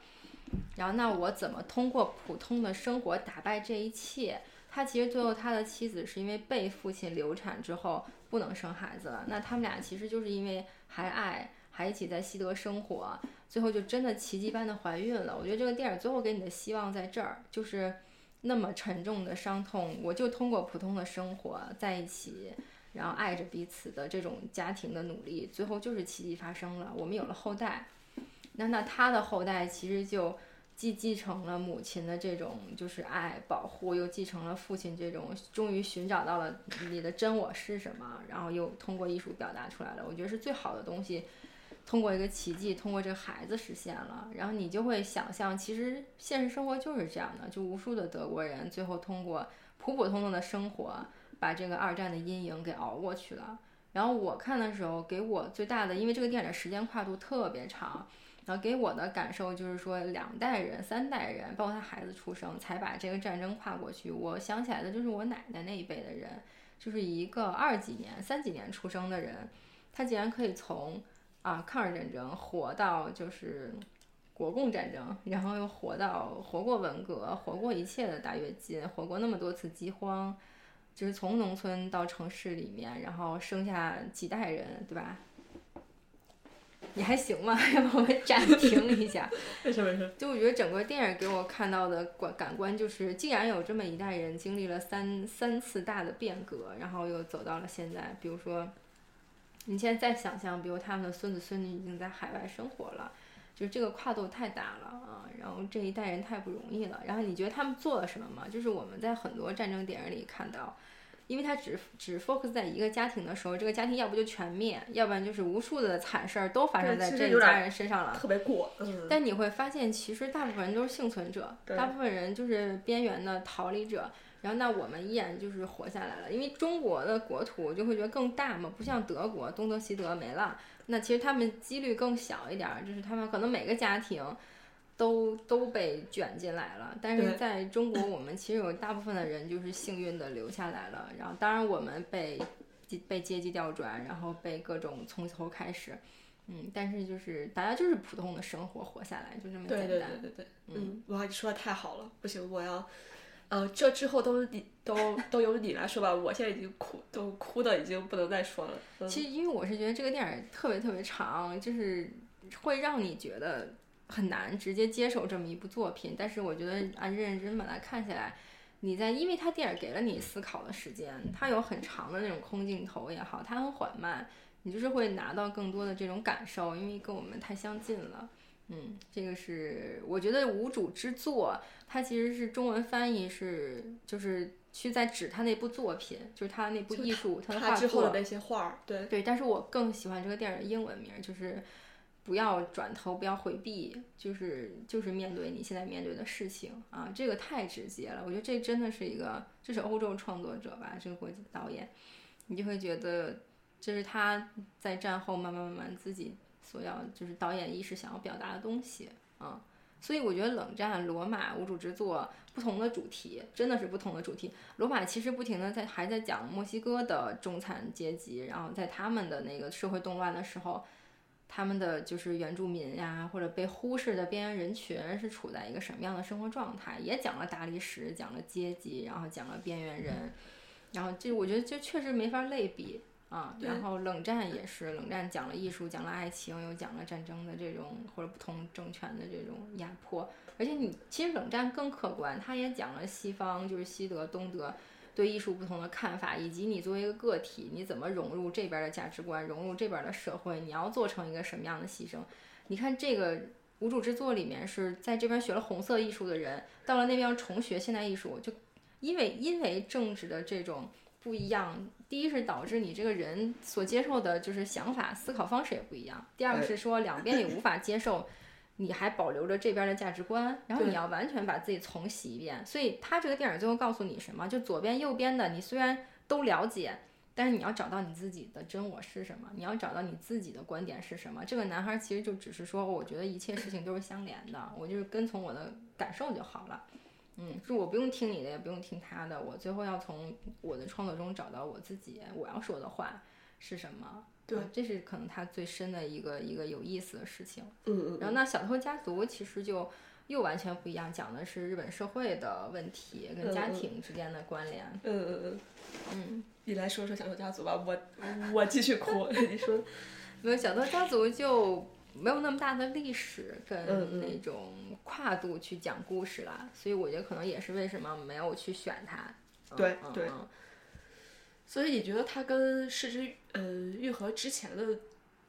然后，那我怎么通过普通的生活打败这一切？他其实最后他的妻子是因为被父亲流产之后不能生孩子了。那他们俩其实就是因为还爱，还一起在西德生活，最后就真的奇迹般的怀孕了。我觉得这个电影最后给你的希望在这儿，就是。那么沉重的伤痛，我就通过普通的生活在一起，然后爱着彼此的这种家庭的努力，最后就是奇迹发生了，我们有了后代。那那他的后代其实就既继承了母亲的这种就是爱保护，又继承了父亲这种终于寻找到了你的真我是什么，然后又通过艺术表达出来了。我觉得是最好的东西。通过一个奇迹，通过这个孩子实现了，然后你就会想象，其实现实生活就是这样的，就无数的德国人最后通过普普通通的生活，把这个二战的阴影给熬过去了。然后我看的时候，给我最大的，因为这个电影的时间跨度特别长，然后给我的感受就是说，两代人、三代人，包括他孩子出生，才把这个战争跨过去。我想起来的就是我奶奶那一辈的人，就是一个二几年、三几年出生的人，他竟然可以从。啊，抗日战争活到就是国共战争，然后又活到活过文革，活过一切的大跃进，活过那么多次饥荒，就是从农村到城市里面，然后生下几代人，对吧？你还行吗？要不我们暂停 一下？没事没事。就我觉得整个电影给我看到的感感官就是，竟然有这么一代人经历了三三次大的变革，然后又走到了现在，比如说。你现在再想象，比如他们的孙子孙女已经在海外生活了，就是这个跨度太大了啊，然后这一代人太不容易了。然后你觉得他们做了什么吗？就是我们在很多战争电影里看到，因为他只只 focus 在一个家庭的时候，这个家庭要不就全灭，要不然就是无数的惨事儿都发生在这一家人身上了。特别过，嗯。但你会发现，其实大部分人都是幸存者，大部分人就是边缘的逃离者。然后那我们依然就是活下来了，因为中国的国土就会觉得更大嘛，不像德国东德西德没了。那其实他们几率更小一点儿，就是他们可能每个家庭都都被卷进来了。但是在中国，我们其实有大部分的人就是幸运的留下来了。然后当然我们被被阶级调转，然后被各种从头开始，嗯，但是就是大家就是普通的生活活下来，就这么简单。对对对对对，嗯，哇，你说的太好了，不行，我要。呃，这之后都是你都都由你来说吧，我现在已经哭都哭的已经不能再说了。其实因为我是觉得这个电影特别特别长，就是会让你觉得很难直接接受这么一部作品。但是我觉得按认真真把它看下来，你在因为它电影给了你思考的时间，它有很长的那种空镜头也好，它很缓慢，你就是会拿到更多的这种感受，因为跟我们太相近了。嗯，这个是我觉得无主之作，它其实是中文翻译是就是去在指他那部作品，就是他那部艺术，他的画作的那些画儿，对对。但是我更喜欢这个电影的英文名，就是不要转头，不要回避，就是就是面对你现在面对的事情啊，这个太直接了。我觉得这真的是一个，这是欧洲创作者吧，这个国际导演，你就会觉得这是他在战后慢慢慢慢自己。所要就是导演意识想要表达的东西啊，所以我觉得冷战、罗马、无主之作不同的主题，真的是不同的主题。罗马其实不停的在还在讲墨西哥的中产阶级，然后在他们的那个社会动乱的时候，他们的就是原住民呀或者被忽视的边缘人群是处在一个什么样的生活状态，也讲了大历史，讲了阶级，然后讲了边缘人，然后这我觉得就确实没法类比。啊，然后冷战也是，冷战讲了艺术，讲了爱情，又讲了战争的这种或者不同政权的这种压迫。而且你其实冷战更客观，它也讲了西方就是西德、东德对艺术不同的看法，以及你作为一个个体，你怎么融入这边的价值观，融入这边的社会，你要做成一个什么样的牺牲？你看这个无主之作里面是在这边学了红色艺术的人，到了那边要重学现代艺术，就因为因为政治的这种。不一样，第一是导致你这个人所接受的就是想法、思考方式也不一样。第二个是说两边也无法接受，你还保留着这边的价值观，然后你要完全把自己重洗一遍。所以他这个电影最后告诉你什么？就左边、右边的你虽然都了解，但是你要找到你自己的真我是什么，你要找到你自己的观点是什么。这个男孩其实就只是说，我觉得一切事情都是相连的，我就是跟从我的感受就好了。嗯，是我不用听你的，也不用听他的，我最后要从我的创作中找到我自己，我要说的话是什么？对，这是可能他最深的一个一个有意思的事情。嗯嗯。然后那小偷家族其实就又完全不一样，讲的是日本社会的问题跟家庭之间的关联。嗯嗯嗯。嗯，你来说说小偷家族吧，我我继续哭。你说，没有小偷家族就。没有那么大的历史跟那种跨度去讲故事了，所以我觉得可能也是为什么没有去选它。对对。所以你觉得它跟《失之呃愈合》之前的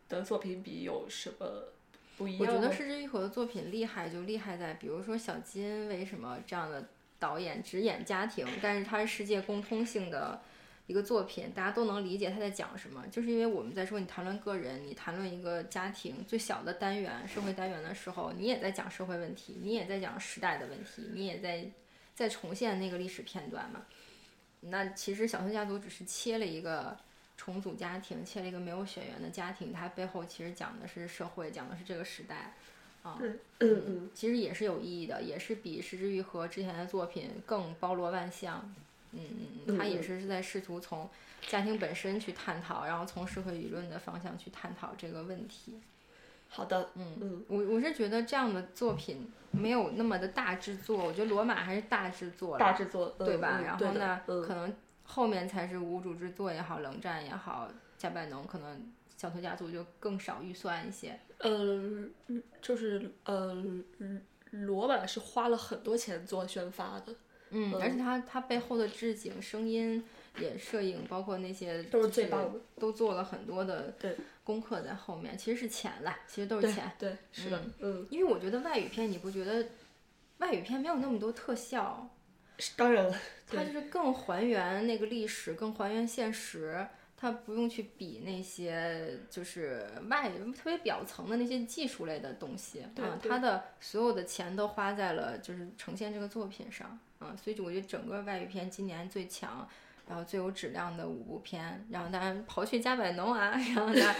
的作品比有什么不一样？我觉得《失之愈合》的作品厉害就厉害在，比如说小金为什么这样的导演只演家庭，但是他是世界共通性的。一个作品，大家都能理解他在讲什么，就是因为我们在说你谈论个人，你谈论一个家庭最小的单元、社会单元的时候，你也在讲社会问题，你也在讲时代的问题，你也在在重现那个历史片段嘛。那其实《小偷家族》只是切了一个重组家庭，切了一个没有血缘的家庭，它背后其实讲的是社会，讲的是这个时代啊。嗯嗯，其实也是有意义的，也是比《失之愈合》之前的作品更包罗万象。嗯嗯嗯，他也是是在试图从家庭本身去探讨，然后从社会舆论的方向去探讨这个问题。好的，嗯嗯，我我是觉得这样的作品没有那么的大制作，我觉得罗马还是大制作，大制作，对吧？然后呢，可能后面才是无主之作也好，冷战也好，加百农可能小偷家族就更少预算一些。嗯，就是嗯，罗马是花了很多钱做宣发的。嗯，而且它它背后的置景、声音，也摄影，包括那些都是最就棒的。都做了很多的对功课在后面，其实是钱啦，其实都是钱。对，是的，嗯，因为我觉得外语片，你不觉得外语片没有那么多特效，是当然了，它就是更还原那个历史，更还原现实。它不用去比那些就是外特别表层的那些技术类的东西，对它的所有的钱都花在了就是呈现这个作品上，嗯，所以就我觉得整个外语片今年最强，然后最有质量的五部片，然后当然刨去加百农啊，然后呢，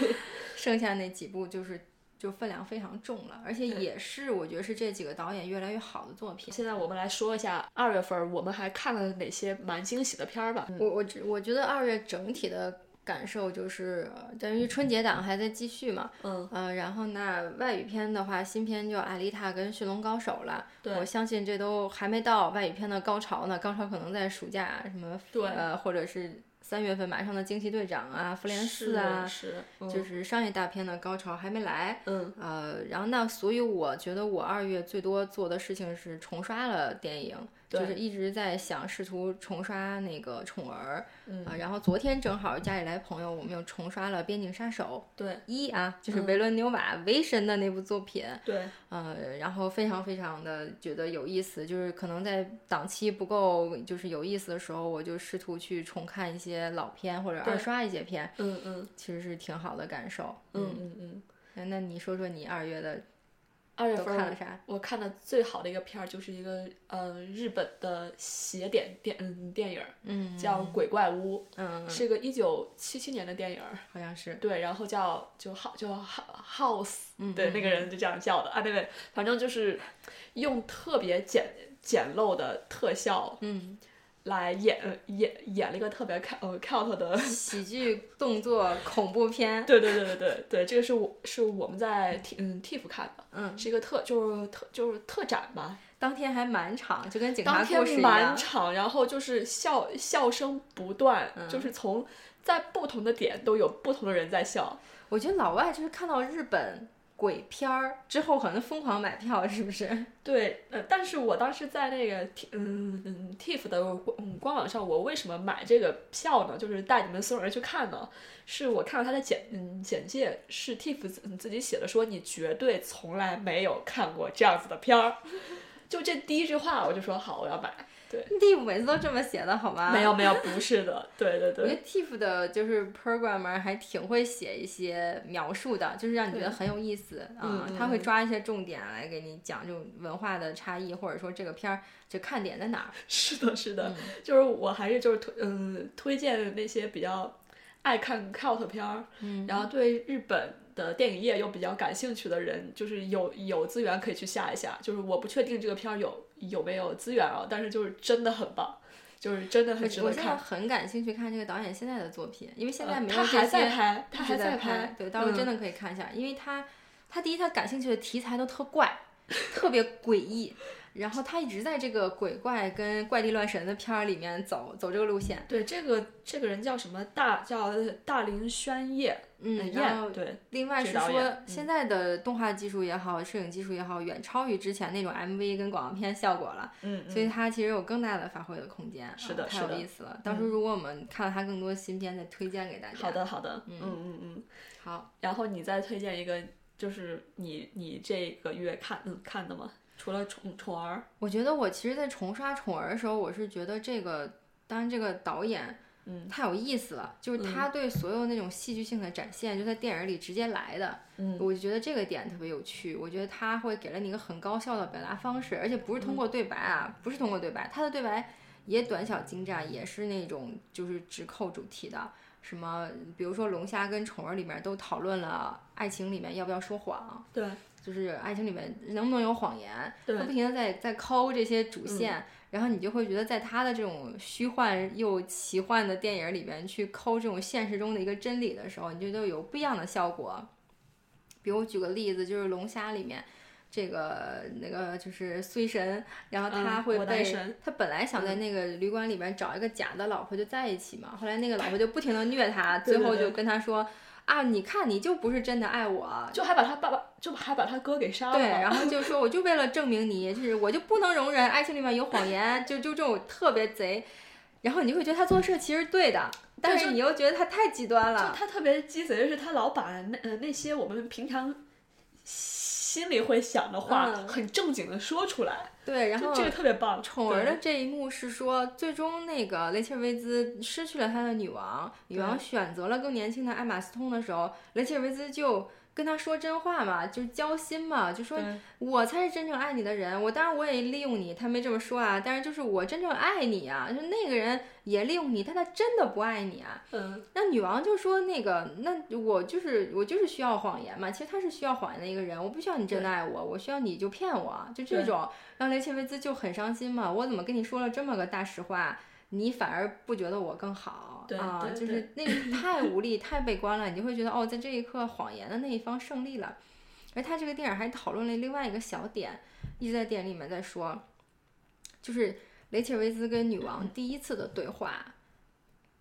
剩下那几部就是就分量非常重了，而且也是我觉得是这几个导演越来越好的作品。现在我们来说一下二月份儿我们还看了哪些蛮惊喜的片儿吧。我我只我觉得二月整体的感受就是，呃等于春节档还在继续嘛，嗯，呃，然后那外语片的话，新片就《阿丽塔》跟《驯龙高手》了，对我相信这都还没到外语片的高潮呢，高潮可能在暑假什么，对呃，或者是三月份马上的《惊奇队长》啊，《复联四》啊，是，嗯。就是商业大片的高潮还没来，嗯，呃，然后那所以我觉得我二月最多做的事情是重刷了电影，就是一直在想试图重刷那个宠儿，嗯啊，然后昨天正好家里来朋友，我们又重刷了《边境杀手对一》啊，嗯就是维伦纽瓦维神的那部作品，对，呃，然后非常非常的觉得有意思，就是可能在档期不够就是有意思的时候，我就试图去重看一些老片或者二刷一些片，嗯嗯其实是挺好的感受。嗯嗯嗯。那那你说说你二月的都二月份看了啥？我看的最好的一个片儿就是一个呃日本的邪典电嗯电影儿，嗯，叫《鬼怪屋》，是个一九七七年的电影儿。好像是，对，然后叫就 House 就 House，嗯，对，那个人就这样叫的啊，对对，反正就是用特别简简陋的特效嗯，来演呃演演了一个特别 cut 呃 cut 的，喜剧动作恐怖片，对对对对对对，这个是我是我们在 T 嗯 TIFF 看的，嗯，是一个特就是特就是特展吧，当天还满场，就跟警察当故事一天满。场，然后就是笑笑声不断，嗯就是从在不同的点都有不同的人在笑。我觉得老外就是看到日本鬼片儿之后，可能疯狂买票，是不是？对，呃，但是我当时在那个 T 嗯 TIFF 的官嗯官网上，我为什么买这个票呢？就是带你们所有人去看呢？是我看到他的简嗯简介是 TIFF 自自己写的，说你绝对从来没有看过这样子的片儿。就这第一句话，我就说好，我要买。对，TIFF 每次都这么写的好吗？没有没有，不是的，对对对我觉得 TIFF 的就是 programmer 还挺会写一些描述的，就是让你觉得很有意思啊、他会抓一些重点来给你讲这种文化的差异，或者说这个片儿就看点在哪儿。是的，是的，嗯就是我还是就是推嗯推荐那些比较爱看 cult 片儿，嗯然后对日本的电影业又比较感兴趣的人，就是有有资源可以去下一下。就是我不确定这个片儿有有没有资源啊，但是就是真的很棒，就是真的很值得我现在。很感兴趣看这个导演现在的作品，因为现在呃没有。他还在拍，他还在拍，对，到时候真的、可以看一下，因为他他第一他感兴趣的题材都特怪，特别诡异，然后他一直在这个鬼怪跟怪力乱神的片儿里面走走这个路线，对这个这个人叫什么大叫大林宣业，嗯，然后对另外是说现在的动画技术也好，摄影技术也好，远超于之前那种 MV 跟广告片效果了，嗯所以它其实有更大的发挥的空间，是的啊太有意思了。到时候如果我们看到它更多新片，再推荐给大家。好，的好的，嗯嗯嗯嗯。好，然后你再推荐一个，就是你你这个月看嗯看的吗？除了宠宠儿，我觉得我其实，在重刷《宠儿》的时候，我是觉得这个，当然这个导演，嗯，太有意思了，就是他对所有那种戏剧性的展现，就在电影里直接来的，嗯，我就觉得这个点特别有趣。我觉得他会给了你一个很高效的表达方式，而且不是通过对白啊，不是通过对白，他的对白也短小精湛，也是那种就是直扣主题的。什么，比如说《龙虾》跟《宠儿》里面都讨论了爱情里面要不要说谎，对就是爱情里面能不能有谎言，他不停的在在抠这些主线，然后你就会觉得在他的这种虚幻又奇幻的电影里边去抠这种现实中的一个真理的时候，你就都有不一样的效果。比如我举个例子，就是《龙虾》里面。这个那个就是衰神，然后他嗯会被、他本来想在嗯那个旅馆里边找一个假的老婆就在一起嘛，后来那个老婆就不停的虐他，对对对最后就跟他说啊，你看你就不是真的爱我，就还把他爸爸，就还把他哥给杀了。对，然后 就说我就为了证明你，就是我就不能容忍爱情里面有谎言，就就这种特别贼。然后你就会觉得他做事其实对的，但是你又觉得他太极端了。就他特别鸡贼，就是他老把那呃那些我们平常心里会想的话，很正经的说出来。对，然后这个特别棒。宠儿的这一幕是说，最终那个雷切尔维兹失去了他的女王，女王选择了更年轻的艾玛斯通的时候，雷切尔维兹就。跟他说真话嘛，就是交心嘛，就说我才是真正爱你的人。我当然我也利用你，他没这么说啊，但是就是我真正爱你啊。就那个人也利用你，但他真的不爱你啊。嗯。那女王就说那个，那我就是我就是需要谎言嘛。其实他是需要谎言的一个人，我不需要你真的爱我，我需要你就骗我，就这种让雷切维兹就很伤心嘛。我怎么跟你说了这么个大实话？你反而不觉得我更好啊？就是那个太无力、太悲观了，你就会觉得哦，在这一刻，谎言的那一方胜利了。而他这个电影还讨论了另外一个小点，一直在电影里面在说，就是雷切维兹跟女王第一次的对话，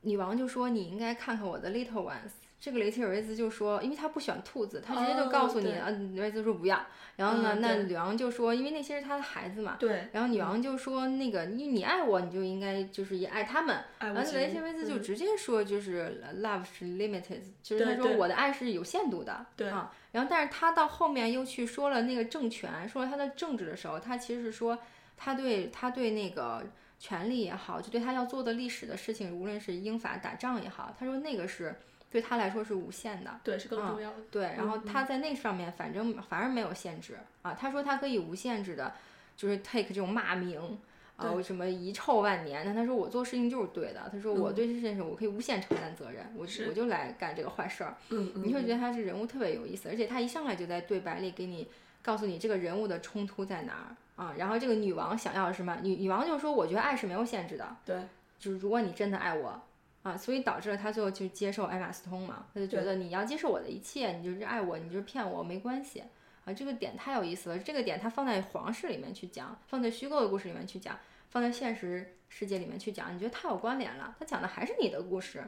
女王就说：“你应该看看我的 little ones。”这个雷切尔维兹就说，因为他不喜欢兔子，他直接就告诉你，啊，维兹说不要。然后呢，那女王就说，因为那些是他的孩子嘛。对。然后女王就说，那个，因为你爱我，你就应该就是也爱他们。然后雷切尔维兹就直接说，就是 love 是 limited，就是他说我的爱是有限度的。对。啊，然后但是他到后面又去说了那个政权，说了他的政治的时候，他其实是说他对他对那个权力也好，就对他要做的历史的事情，无论是英法打仗也好，他说那个是。对他来说是无限的，对，是更重要的。对，然后他在那上面，反正反而没有限制啊。他说他可以无限制的，就是 take 这种骂名啊，什么遗臭万年。但他说我做事情就是对的。他说我对这件事我可以无限承担责任，我我就来干这个坏事儿。嗯你会觉得他是人物特别有意思，而且他一上来就在对白里给你告诉你这个人物的冲突在哪儿啊。然后这个女王想要什么？女女王就说我觉得爱是没有限制的。对，就是如果你真的爱我。啊，所以导致了他最后就接受艾玛斯通嘛，他就觉得你要接受我的一切，你就是爱我，你就是骗我，没关系啊。这个点太有意思了，这个点他放在皇室里面去讲，放在虚构的故事里面去讲，放在现实世界里面去讲，你觉得太有关联了。他讲的还是你的故事，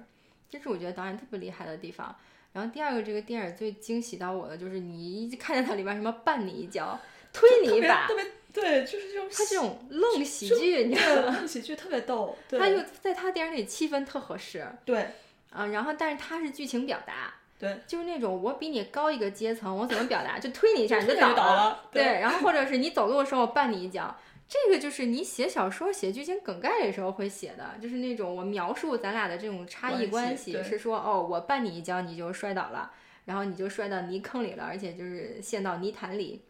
这是我觉得导演特别厉害的地方。然后第二个，这个电影最惊喜到我的就是你一看见它里边什么绊你一脚，推你一把。对，就是这种他这种愣喜剧，你知道吗？愣喜剧特别逗，他又在他电影里气氛特合适。对，啊，然后但是他是剧情表达，对，就是那种我比你高一个阶层，我怎么表达？就推你一下你就倒了，对，然后或者是你走路的时候我绊你一脚，这个就是你写小说写剧情梗概的时候会写的，就是那种我描述咱俩的这种差异关系，是说哦，我绊你一脚你就摔倒了，然后你就摔到泥坑里了，而且就是陷到泥潭里。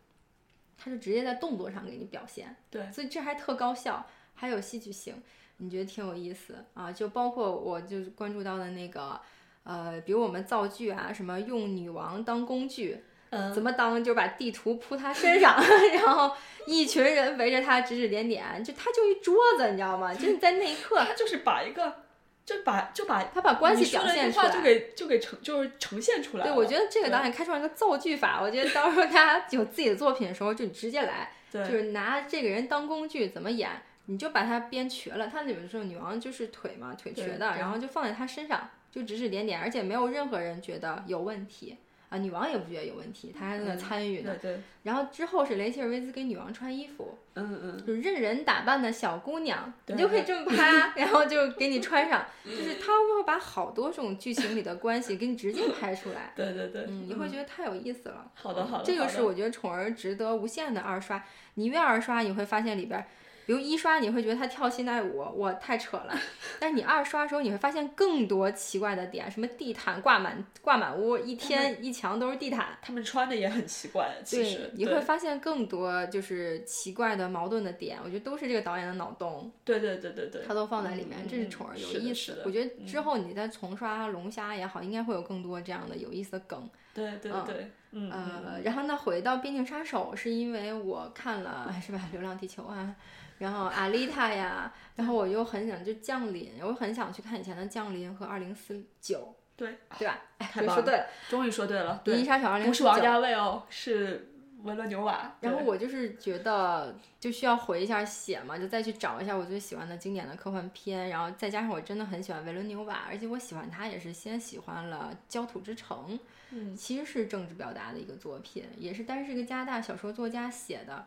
他就直接在动作上给你表现，对，所以这还特高效，还有戏剧性，你觉得挺有意思啊？就包括我就关注到的那个，呃，比如我们造句啊，什么用女王当工具，嗯，怎么当就把地图铺他身上，然后一群人围着他指指点点，就他就一桌子，你知道吗？就是在那一刻，他就是把一个。就把就把他把关系表现出来，就给就给呈就是呈现出来。对，我觉得这个导演开创一个造句法，我觉得到时候他有自己的作品的时候，就直接来，就是拿这个人当工具怎么演，你就把他编瘸了。他里面说女王就是腿嘛，腿瘸的，然后就放在他身上，就指指点点，而且没有任何人觉得有问题。啊，女王也不觉得有问题，她还在那参与呢。对对。然后之后是雷切尔维兹给女王穿衣服，嗯嗯，就任人打扮的小姑娘，你就可以这么拍，然后就给你穿上，就是他会把好多种剧情里的关系给你直接 拍出来。对对对。嗯，你会觉得太有意思了。好的好的。这个是我觉得宠儿值得无限的二刷，你越二刷你会发现里边。比如一刷你会觉得他跳现代舞，我，太扯了。但是你二刷的时候，你会发现更多奇怪的点，什么地毯挂满挂满屋，一天一墙都是地毯。他们穿的也很奇怪，其实你会发现更多就是奇怪的矛盾的点。我觉得都是这个导演的脑洞。对对对对对，他都放在里面，这是宠儿有意思。我觉得之后你再重刷龙虾也好，应该会有更多这样的有意思的梗。对对对，嗯呃，然后呢，回到边境杀手是因为我看了是吧，《流浪地球》啊。然后阿丽塔呀，然后我又很想就降临，我很想去看以前的降临和二零四九，对对吧？哎，说对了，终于说对了，银翼杀手二零不是王家卫哦，是维伦纽瓦。然后我就是觉得就需要回一下血嘛，就再去找一下我最喜欢的经典的科幻片，然后再加上我真的很喜欢维伦纽瓦，而且我喜欢他也是先喜欢了《焦土之城》，嗯，其实是政治表达的一个作品，也是，但是是一个加拿大小说作家写的。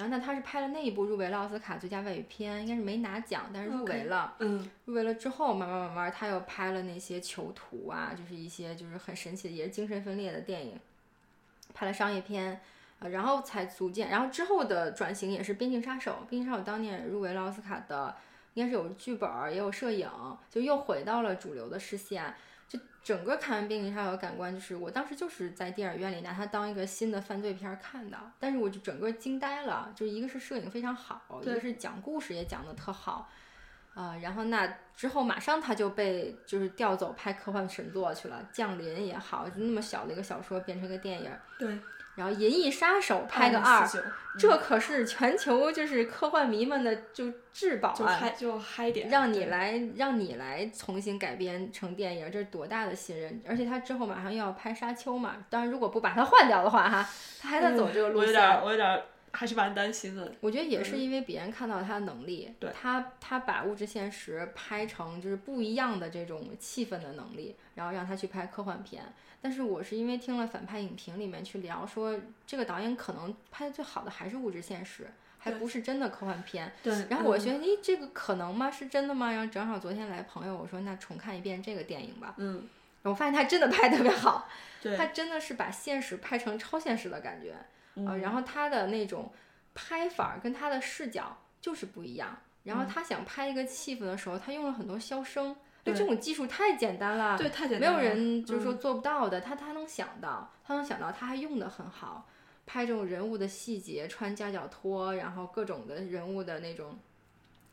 然后那他是拍了那一部入围了奥斯卡最佳外语片，应该是没拿奖，但是入围了。嗯入围了之后，慢慢慢慢，他又拍了那些囚徒啊，就是一些就是很神奇的，也是精神分裂的电影，拍了商业片，呃，然后才逐渐，然后之后的转型也是《边境杀手》，《边境杀手》当年也入围了奥斯卡的，应该是有剧本儿，也有摄影，就又回到了主流的视线。就整个看完《冰凌杀手》的感官就是，我当时就是在电影院里拿它当一个新的犯罪片儿看的，但是我就整个惊呆了，就一个是摄影非常好，一个是讲故事也讲得特好。啊、然后那之后马上他就被就是调走拍科幻神作去了，《降临》也好，就那么小的一个小说变成一个电影儿，对，然后《银翼杀手》拍个二，2049这可是全球就是科幻迷们的就至宝啊！就嗨就嗨点，让你来让你来重新改编成电影，这是多大的信任！而且他之后马上又要拍《沙丘》嘛，当然如果不把它换掉的话，哈，他还在走这个路线。我有点我有点儿还是蛮担心的。我觉得也是因为别人看到他的能力，对他他把物质现实拍成就是不一样的这种气氛的能力，然后让他去拍科幻片。但是我是因为听了反派影评里面去聊说，这个导演可能拍的最好的还是物质现实，还不是真的科幻片。然后我觉得，诶，这个可能吗？是真的吗？然后正好昨天来朋友，我说那重看一遍这个电影吧。嗯，我发现他真的拍得特别好，对，他真的是把现实拍成超现实的感觉。嗯呃，然后他的那种拍法儿跟他的视角就是不一样。然嗯后他想拍一个气氛的时候，他用了很多消声，就这种技术太简单了，对太简单没有人就是说嗯做不到的，他他能想到，他能想到，他还用的很好，拍这种人物的细节，穿夹脚拖，然后各种的人物的那种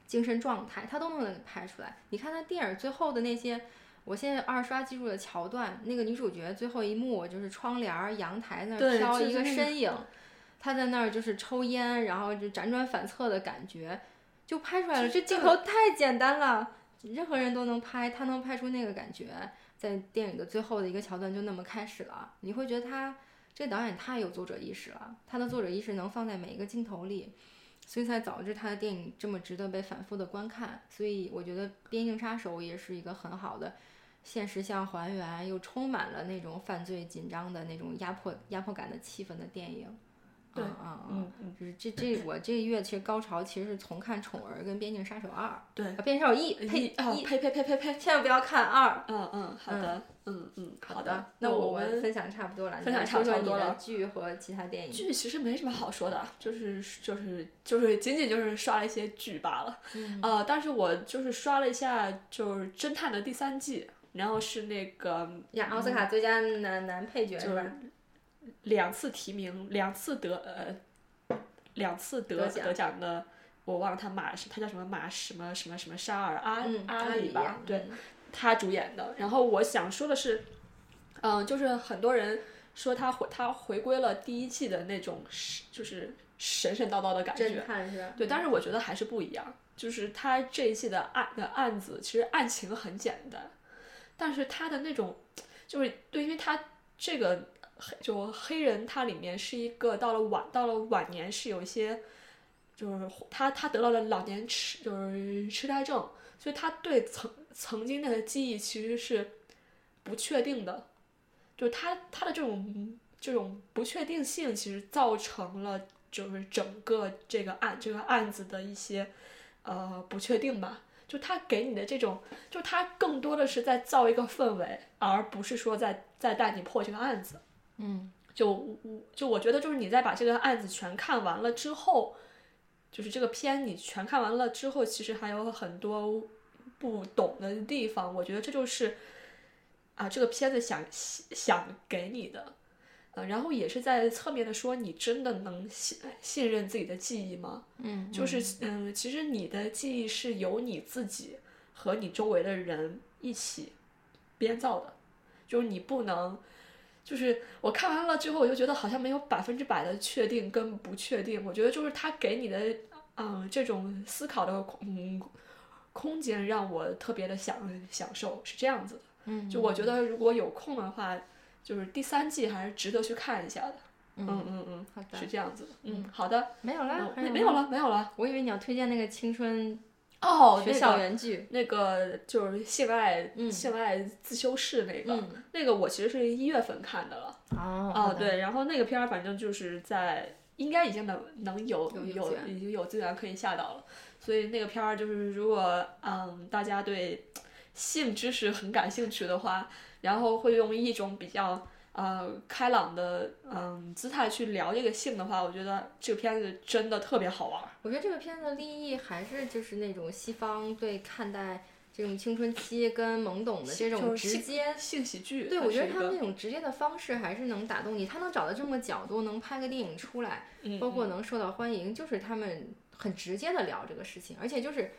精神状态，他都能拍出来。你看他电影最后的那些，我现在二刷记住的桥段，那个女主角最后一幕就是窗帘儿、阳台那儿飘一个身影，她在那儿就是抽烟，然后就辗转反侧的感觉，就拍出来了。这镜头太简单了，任何人都能拍，他能拍出那个感觉。在电影的最后的一个桥段就那么开始了，你会觉得他这个导演太有作者意识了，他的作者意识能放在每一个镜头里，所以才导致他的电影这么值得被反复的观看。所以我觉得《边境杀手》也是一个很好的现实向还原，又充满了那种犯罪紧张的那种压迫压迫感的气氛的电影。对嗯嗯嗯，就是这这 我这个月其实高潮其实是从看《宠儿》跟《边境杀手二》，对啊，《边境杀手一》呸一呸呸呸呸呸，千万不要看二。嗯嗯，好的，嗯嗯，好的，那我我们分享差不多了，分享差不多了剧和其他电影。剧其实没什么好说的，就是就是就是仅仅就是刷了一些剧罢了。嗯呃，但是我就是刷了一下，就是侦探的第三季，然后是那个呀，奥斯卡最佳男男配角就是吧？两次提名，两次得呃，两次得得奖得奖的，我忘了他马是他叫什么马什么什么什么沙尔阿、嗯，阿里吧，对，嗯他主演的。然后我想说的是，嗯、就是很多人说他回他回归了第一季的那种神就是神神叨叨的感觉，是？对，但是我觉得还是不一样。就是他这一季的案的案子，其实案情很简单，但是他的那种，就是对，因为他这个黑就黑人，他里面是一个到了晚到了晚年是有一些，就是他他得到了老年痴就是痴呆症，所以他对曾曾经的记忆其实是不确定的，就是他他的这种这种不确定性，其实造成了就是整个这个案这个案子的一些呃不确定吧。就他给你的这种，就他更多的是在造一个氛围，而不是说在在带你破这个案子。嗯，就我就我觉得就是你在把这个案子全看完了之后，就是这个片你全看完了之后，其实还有很多不懂的地方。我觉得这就是啊，这个片子想想给你的，呃，然后也是在侧面的说，你真的能信信任自己的记忆吗？嗯，就是嗯，其实你的记忆是由你自己和你周围的人一起编造的，就是你不能。就是我看完了之后，我就觉得好像没有百分之百的确定跟不确定。我觉得就是他给你的，嗯，这种思考的空空间让我特别的享享受，是这样子的。嗯，就我觉得如果有空的话，就是第三季还是值得去看一下的。嗯嗯嗯，好的，是这样子的。嗯，好的，没有啦，没没有。了，没有了。我以为你要推荐那个青春哦，校园剧。那个就是性爱、嗯性爱自修室那个，嗯，那个我其实是一月份看的了。哦哦，，对，然后那个片儿反正就是在应该已经能能有有已经有资源可以下到了，所以那个片儿就是如果嗯大家对性知识很感兴趣的话，然后会用一种比较呃开朗的嗯姿态去聊这个性的话，我觉得这个片子真的特别好玩儿。我觉得这个片子立意还是就是那种西方对看待这种青春期跟懵懂的这种直接。性喜剧，对，我觉得他们那种直接的方式还是能打动你，他能找到这么个角度，能拍个电影出来，嗯包括能受到欢迎，就是他们很直接的聊这个事情，而且就是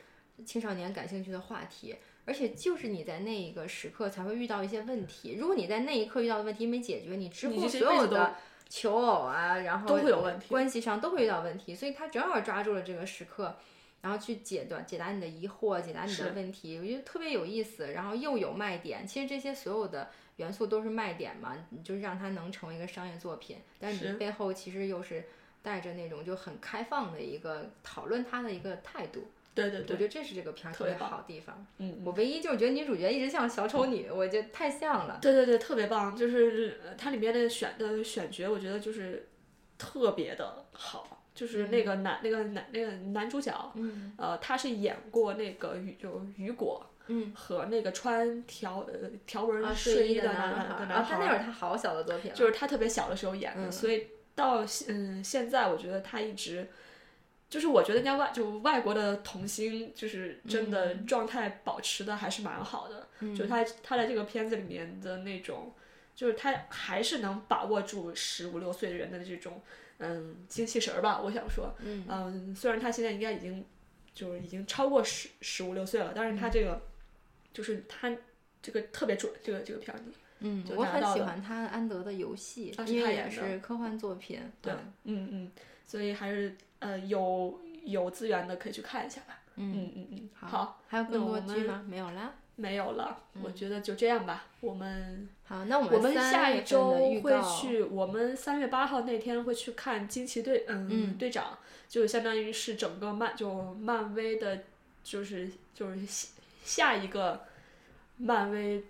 青少年感兴趣的话题，而且就是你在那一个时刻才会遇到一些问题，如果你在那一刻遇到的问题没解决，你之后所有的求偶啊，然后都会有问题关系上都会遇到问题，所以他正好抓住了这个时刻。然后去解断、解答你的疑惑，解答你的问题，我觉得特别有意思。然后又有卖点，其实这些所有的元素都是卖点嘛，你就是让它能成为一个商业作品。但是是你背后其实又是带着那种就很开放的一个讨论它的一个态度。对对对，我觉得这是这个片儿特别好地方。嗯，我唯一就是觉得女主角一直像小丑女，我觉得太像了。对对对，特别棒，就是呃它里面的选的选角，我觉得就是特别的好，就是那个男、那个男那个男主角，嗯呃，他是演过那个雨就雨果嗯，和那个穿条呃条纹啊，睡衣的男孩儿啊，的男孩他那会儿他好小的作品，就是他特别小的时候演的，嗯所以到现嗯现在，我觉得他一直。就是我觉得人家外就外国的童星，就是真的状态保持的还是蛮好的。嗯就他他在这个片子里面的那种，就是他还是能把握住十五六岁的人的这种嗯精气神儿吧。我想说，嗯虽然他现在应该已经就是已经超过十十五六岁了，但是嗯他这个、就是他这个特别准，这个这个片儿子。嗯，我很喜欢他安德的游戏，因为也是科幻作品。对嗯嗯嗯，所以还是呃有有资源的可以去看一下吧。嗯，嗯嗯嗯，好好，还有更多那我们剧吗？没有啦。没有了，我觉得就这样吧。我们好，那我我们三下一周会去，我们三月八号那天会去看惊奇队，嗯，嗯队长，就相当于是整个漫就漫威的，就是就是下下一个漫威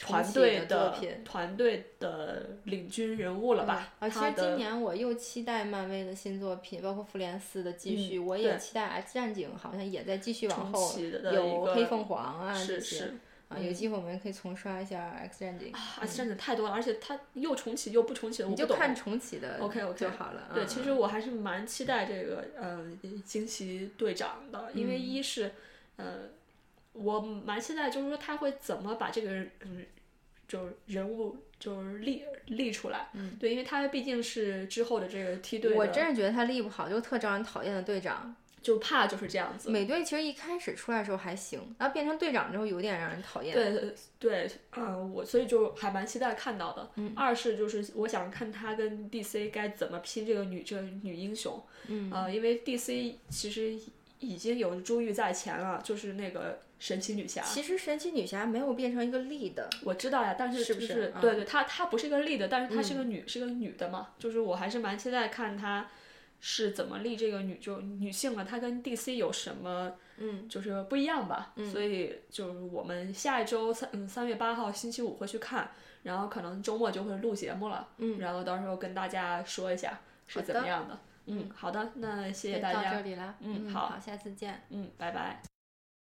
团队的作品团队的领军人物了吧？啊，其实今年我又期待漫威的新作品，包括复联四的继续，嗯我也期待 X 战警好像也在继续往后，有黑凤凰啊这是些是啊，有机会我们可以重刷一下 X 战警，啊，真的太多了，而且它又重启又不重启的，我就看重启的 OK，OK 就好了。对，嗯其实我还是蛮期待这个呃惊奇队长的，因为嗯一是呃我蛮期待，就是说他会怎么把这个人嗯就是人物就是立立出来，嗯对，因为他毕竟是之后的这个梯队，我真是觉得他立不好，就特招人讨厌的队长。就怕就是这样子。美队其实一开始出来的时候还行，然后变成队长之后有点让人讨厌。对对，嗯、我所以就还蛮期待看到的。嗯二是就是我想看他跟 DC 该怎么拼这个女这个女英雄，嗯呃，因为 DC 其实已经有珠玉在前了，就是那个神奇女侠。其实神奇女侠没有变成一个 lead，我知道呀，但是是不就是嗯对对，她她不是一个立的，但是她是个女，是个女的嘛，就是我还是蛮期待看她是怎么立这个女就女性的，她跟 DC 有什么嗯。就是不一样吧，所以就是我们下一周三嗯三月八号星期五会去看，然后可能周末就会录节目了，嗯，然后到时候跟大家说一下是怎么样的，嗯，好的，那谢谢大家这，里啦。嗯嗯，好好，下次见。嗯，拜拜。